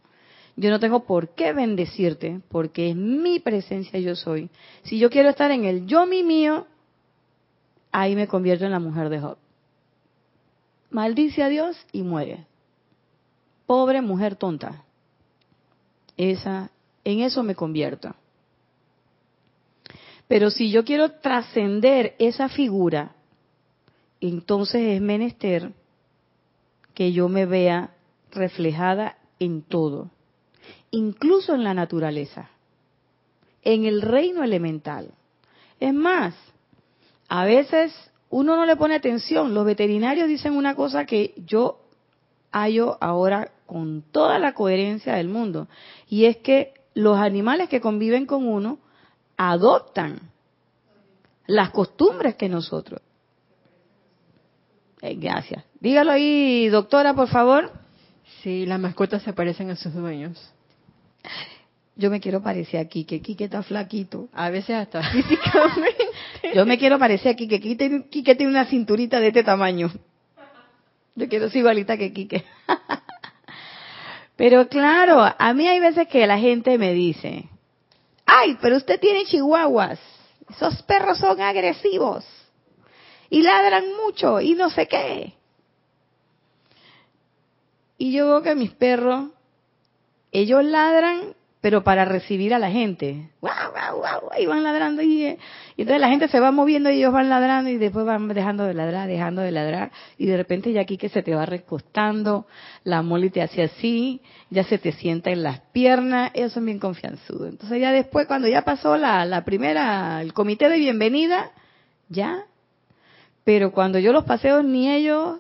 Yo no tengo por qué bendecirte, porque es mi presencia, yo soy. Si yo quiero estar en el yo mi mío, ahí me convierto en la mujer de Job. Maldice a Dios y muere pobre mujer tonta. Esa, en eso me convierto. Pero si yo quiero trascender esa figura, entonces es menester que yo me vea reflejada en todo, incluso en la naturaleza, en el reino elemental. Es más, a veces uno no le pone atención. Los veterinarios dicen una cosa que yo hallo ahora con toda la coherencia del mundo, y es que los animales que conviven con uno adoptan las costumbres que nosotros. Eh, gracias. Dígalo ahí, doctora, por favor. Sí, las mascotas se parecen a sus dueños. Yo me quiero parecer a Quique. Quique está flaquito. A veces hasta físicamente. Yo me quiero parecer a Quique. Quique, tiene una cinturita de este tamaño. Yo quiero ser igualita que Quique. Pero claro, a mí hay veces que la gente me dice, ay, pero usted tiene chihuahuas. Esos perros son agresivos. Y ladran mucho y no sé qué. Y yo veo que mis perros, ellos ladran pero para recibir a la gente. ¡Guau, guau, guau! Y van ladrando y, y, entonces la gente se va moviendo y ellos van ladrando y después van dejando de ladrar, dejando de ladrar y de repente ya aquí que se te va recostando, la moli te hace así, ya se te sienta en las piernas, ellos son bien confianzudos. Entonces ya después cuando ya pasó la, la primera, el comité de bienvenida, ya, pero cuando yo los paseo ni ellos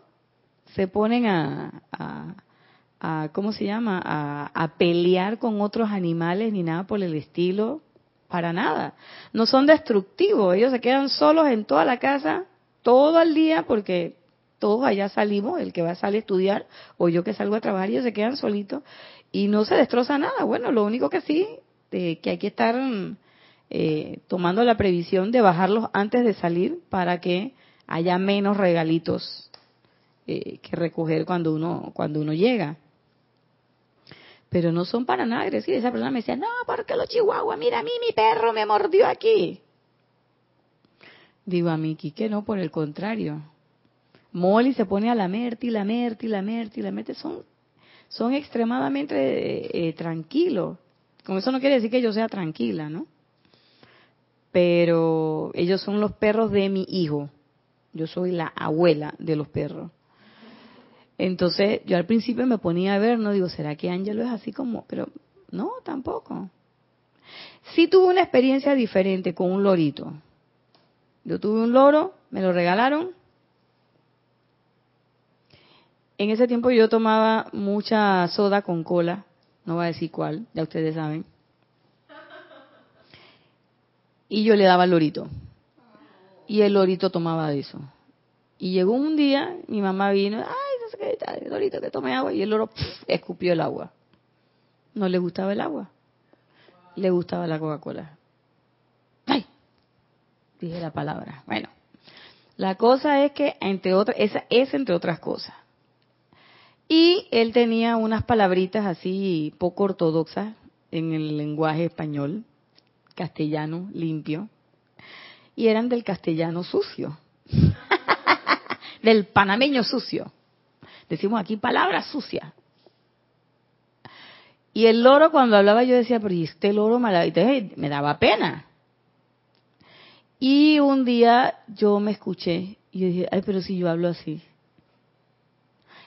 se ponen a, a a ¿cómo se llama? A, pelear con otros animales ni nada por el estilo, para nada. No son destructivos, ellos se quedan solos en toda la casa todo el día porque todos allá salimos, el que va a salir a estudiar o yo que salgo a trabajar, ellos se quedan solitos y no se destroza nada. Bueno, lo único que sí, que hay que estar eh, tomando la previsión de bajarlos antes de salir para que haya menos regalitos eh, que recoger cuando uno cuando uno llega pero no son para nada agresivos. Esa persona me decía, no, porque los chihuahuas, mira a mí, mi perro me mordió aquí. Digo a Miki que no, por el contrario. Molly se pone a lamerte y lamerte y lamerte y lamerte. Son, son extremadamente eh, tranquilos. Con eso no quiere decir que yo sea tranquila, ¿no? Pero ellos son los perros de mi hijo. Yo soy la abuela de los perros. Entonces yo al principio me ponía a ver, no digo, ¿será que Ángelo es así como? Pero no, tampoco. Sí tuve una experiencia diferente con un lorito. Yo tuve un loro, me lo regalaron. En ese tiempo yo tomaba mucha soda con cola, no voy a decir cuál, ya ustedes saben. Y yo le daba al lorito. Y el lorito tomaba de eso. Y llegó un día, mi mamá vino, ay, que Dorito, que tome agua. Y el loro escupió el agua. No le gustaba el agua. Le gustaba la Coca-Cola. ¡Ay! Dije la palabra. Bueno, la cosa es que, entre otras, esa es entre otras cosas. Y él tenía unas palabritas así poco ortodoxas en el lenguaje español, castellano limpio, y eran del castellano sucio, del panameño sucio. Decimos aquí palabras sucias. Y el loro cuando hablaba yo decía, pero ¿y este loro Entonces me daba pena. Y un día yo me escuché y yo dije, ay, pero si yo hablo así.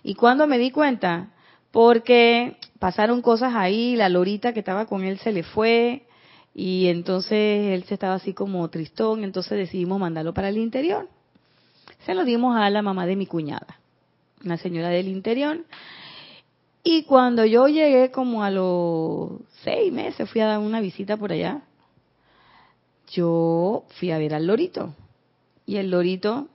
Y cuando me di cuenta, porque pasaron cosas ahí, la lorita que estaba con él se le fue y entonces él se estaba así como tristón, entonces decidimos mandarlo para el interior. Se lo dimos a la mamá de mi cuñada una señora del interior. Y cuando yo llegué como a los seis meses, fui a dar una visita por allá, yo fui a ver al lorito. Y el lorito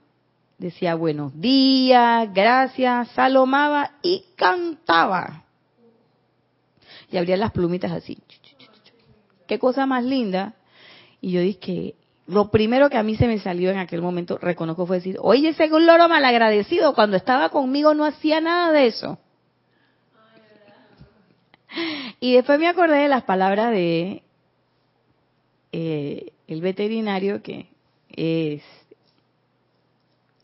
decía buenos días, gracias, salomaba y cantaba. Y abría las plumitas así. Qué cosa más linda. Y yo dije, lo primero que a mí se me salió en aquel momento, reconozco, fue decir, oye, ese un loro malagradecido, cuando estaba conmigo no hacía nada de eso. Y después me acordé de las palabras de eh, el veterinario que es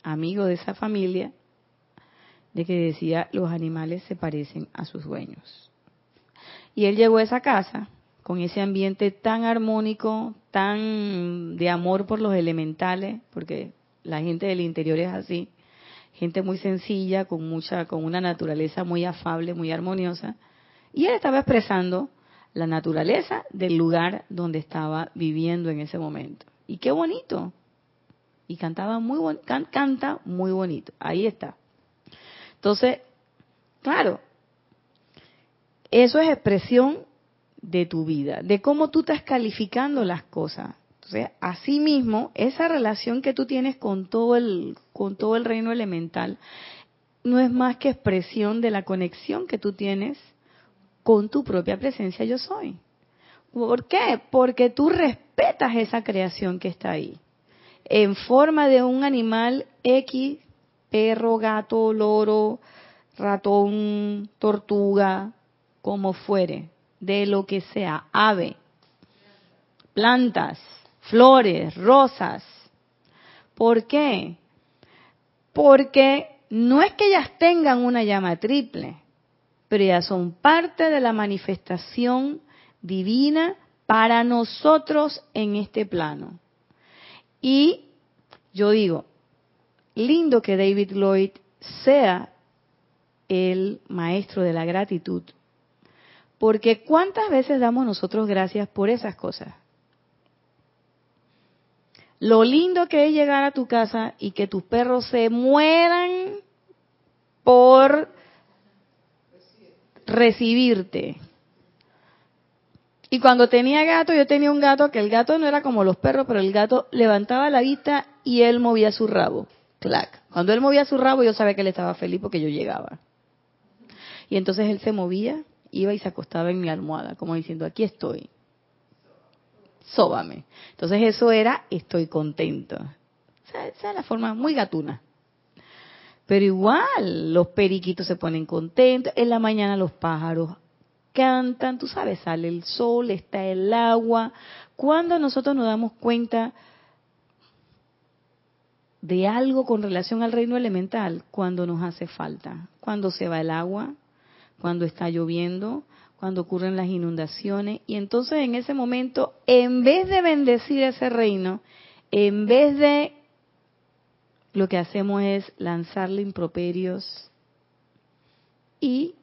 amigo de esa familia, de que decía los animales se parecen a sus dueños. Y él llegó a esa casa con ese ambiente tan armónico, tan de amor por los elementales, porque la gente del interior es así, gente muy sencilla, con mucha, con una naturaleza muy afable, muy armoniosa, y él estaba expresando la naturaleza del lugar donde estaba viviendo en ese momento. Y qué bonito. Y cantaba muy bonito, canta muy bonito. Ahí está. Entonces, claro, eso es expresión de tu vida, de cómo tú estás calificando las cosas. Entonces, asimismo, esa relación que tú tienes con todo el con todo el reino elemental no es más que expresión de la conexión que tú tienes con tu propia presencia yo soy. ¿Por qué? Porque tú respetas esa creación que está ahí. En forma de un animal X, perro, gato, loro, ratón, tortuga, como fuere de lo que sea, ave, plantas, flores, rosas. ¿Por qué? Porque no es que ellas tengan una llama triple, pero ellas son parte de la manifestación divina para nosotros en este plano. Y yo digo, lindo que David Lloyd sea el maestro de la gratitud, porque ¿cuántas veces damos nosotros gracias por esas cosas? Lo lindo que es llegar a tu casa y que tus perros se mueran por recibirte. Y cuando tenía gato, yo tenía un gato que el gato no era como los perros, pero el gato levantaba la vista y él movía su rabo. Clac. Cuando él movía su rabo, yo sabía que él estaba feliz porque yo llegaba. Y entonces él se movía iba y se acostaba en mi almohada, como diciendo, aquí estoy. Sóbame. Entonces eso era, estoy contento. esa es la forma muy gatuna. Pero igual, los periquitos se ponen contentos. En la mañana los pájaros cantan, tú sabes, sale el sol, está el agua. Cuando nosotros nos damos cuenta de algo con relación al reino elemental, cuando nos hace falta, cuando se va el agua, cuando está lloviendo, cuando ocurren las inundaciones. Y entonces en ese momento, en vez de bendecir ese reino, en vez de lo que hacemos es lanzarle improperios y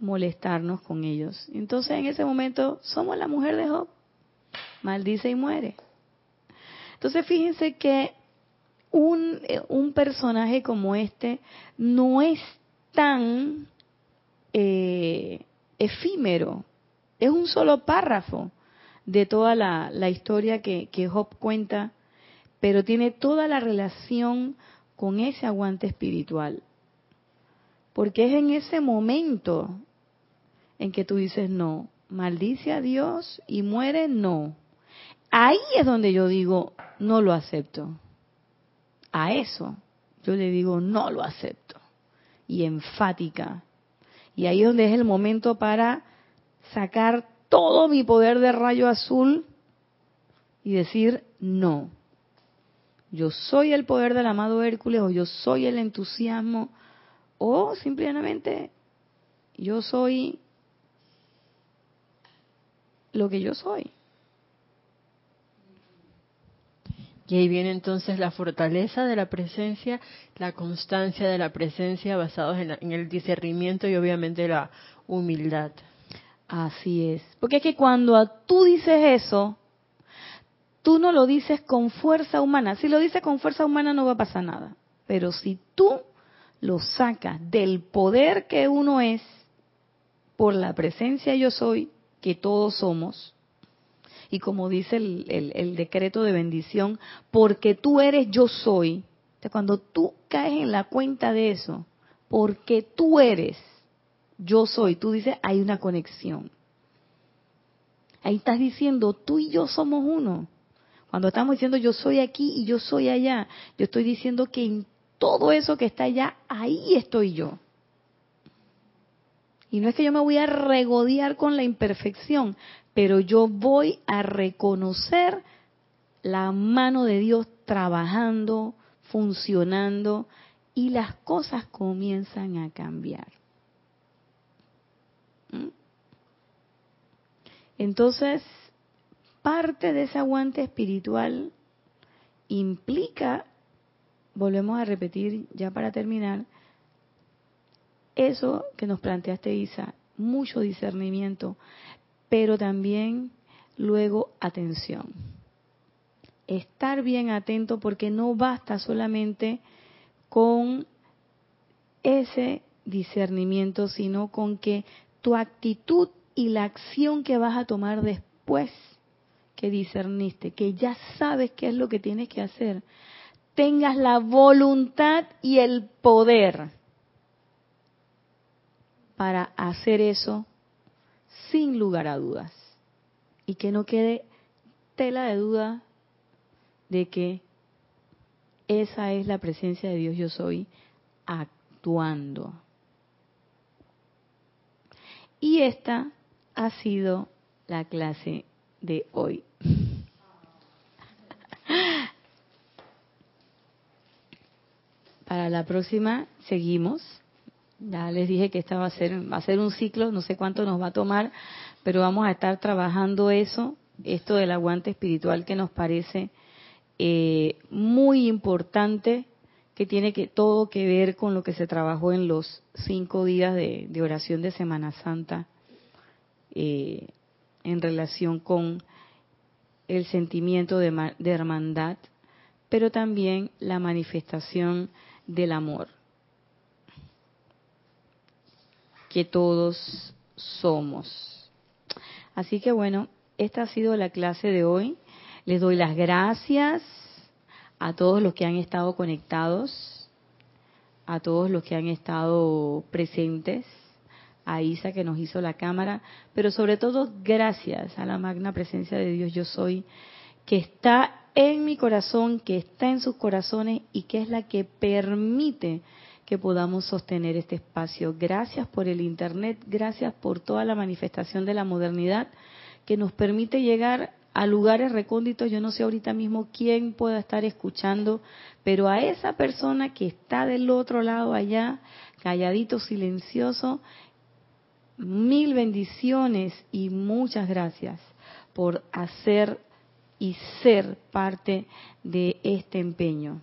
molestarnos con ellos. Entonces en ese momento somos la mujer de Job, maldice y muere. Entonces fíjense que un, un personaje como este no es tan eh, efímero. Es un solo párrafo de toda la, historia que, que Job cuenta, pero tiene toda la relación con ese aguante espiritual. Porque es en ese momento en que tú dices, no, maldice a Dios y muere, no. Ahí es donde yo digo, no lo acepto. A eso yo le digo, no lo acepto y enfática. Y ahí es donde es el momento para sacar todo mi poder de rayo azul y decir no. Yo soy el poder del amado Hércules o yo soy el entusiasmo o simplemente yo soy lo que yo soy. Y ahí viene entonces la fortaleza de la presencia, la constancia de la presencia basados en, el discernimiento y obviamente la humildad. Así es. Porque es que cuando tú dices eso, tú no lo dices con fuerza humana. Si lo dices con fuerza humana no va a pasar nada. Pero si tú lo sacas del poder que uno es, por la presencia yo soy, que todos somos, y como dice el, decreto de bendición, porque tú eres yo soy. cuando tú caes en la cuenta de eso, porque tú eres yo soy, tú dices, hay una conexión. Ahí estás diciendo, tú y yo somos uno. Cuando estamos diciendo yo soy aquí y yo soy allá, yo estoy diciendo que en todo eso que está allá, ahí estoy yo. Y no es que yo me voy a regodear con la imperfección, pero yo voy a reconocer la mano de Dios trabajando, funcionando, y las cosas comienzan a cambiar. ¿Mm? Entonces, parte de ese aguante espiritual implica, volvemos a repetir ya para terminar, eso que nos planteaste Isa, mucho discernimiento, pero también luego atención. Estar bien atento porque no basta solamente con ese discernimiento, sino con que tu actitud y la acción que vas a tomar después que discerniste, que ya sabes qué es lo que tienes que hacer, tengas la voluntad y el poder para hacer eso sin lugar a dudas. Y que no quede tela de duda de que esa es la presencia de Dios yo soy actuando. Y esta ha sido la clase de hoy. Para la próxima seguimos. Ya les dije que esta va a ser va a ser un ciclo, no sé cuánto nos va a tomar, pero vamos a estar trabajando eso, esto del aguante espiritual que nos parece eh, muy importante, que tiene que todo que ver con lo que se trabajó en los cinco días de, oración de Semana Santa eh, en relación con el sentimiento de, de hermandad, pero también la manifestación del amor que todos somos. Así que bueno, esta ha sido la clase de hoy. Les doy las gracias a todos los que han estado conectados, a todos los que han estado presentes a Isa que nos hizo la cámara, pero sobre todo gracias a la magna presencia de Dios yo soy, que está en mi corazón, que está en sus corazones y que es la que permite que podamos sostener este espacio. Gracias por el Internet, gracias por toda la manifestación de la modernidad que nos permite llegar a lugares recónditos. Yo no sé ahorita mismo quién pueda estar escuchando, pero a esa persona que está del otro lado allá, calladito, silencioso, Mil bendiciones y muchas gracias por hacer y ser parte de este empeño.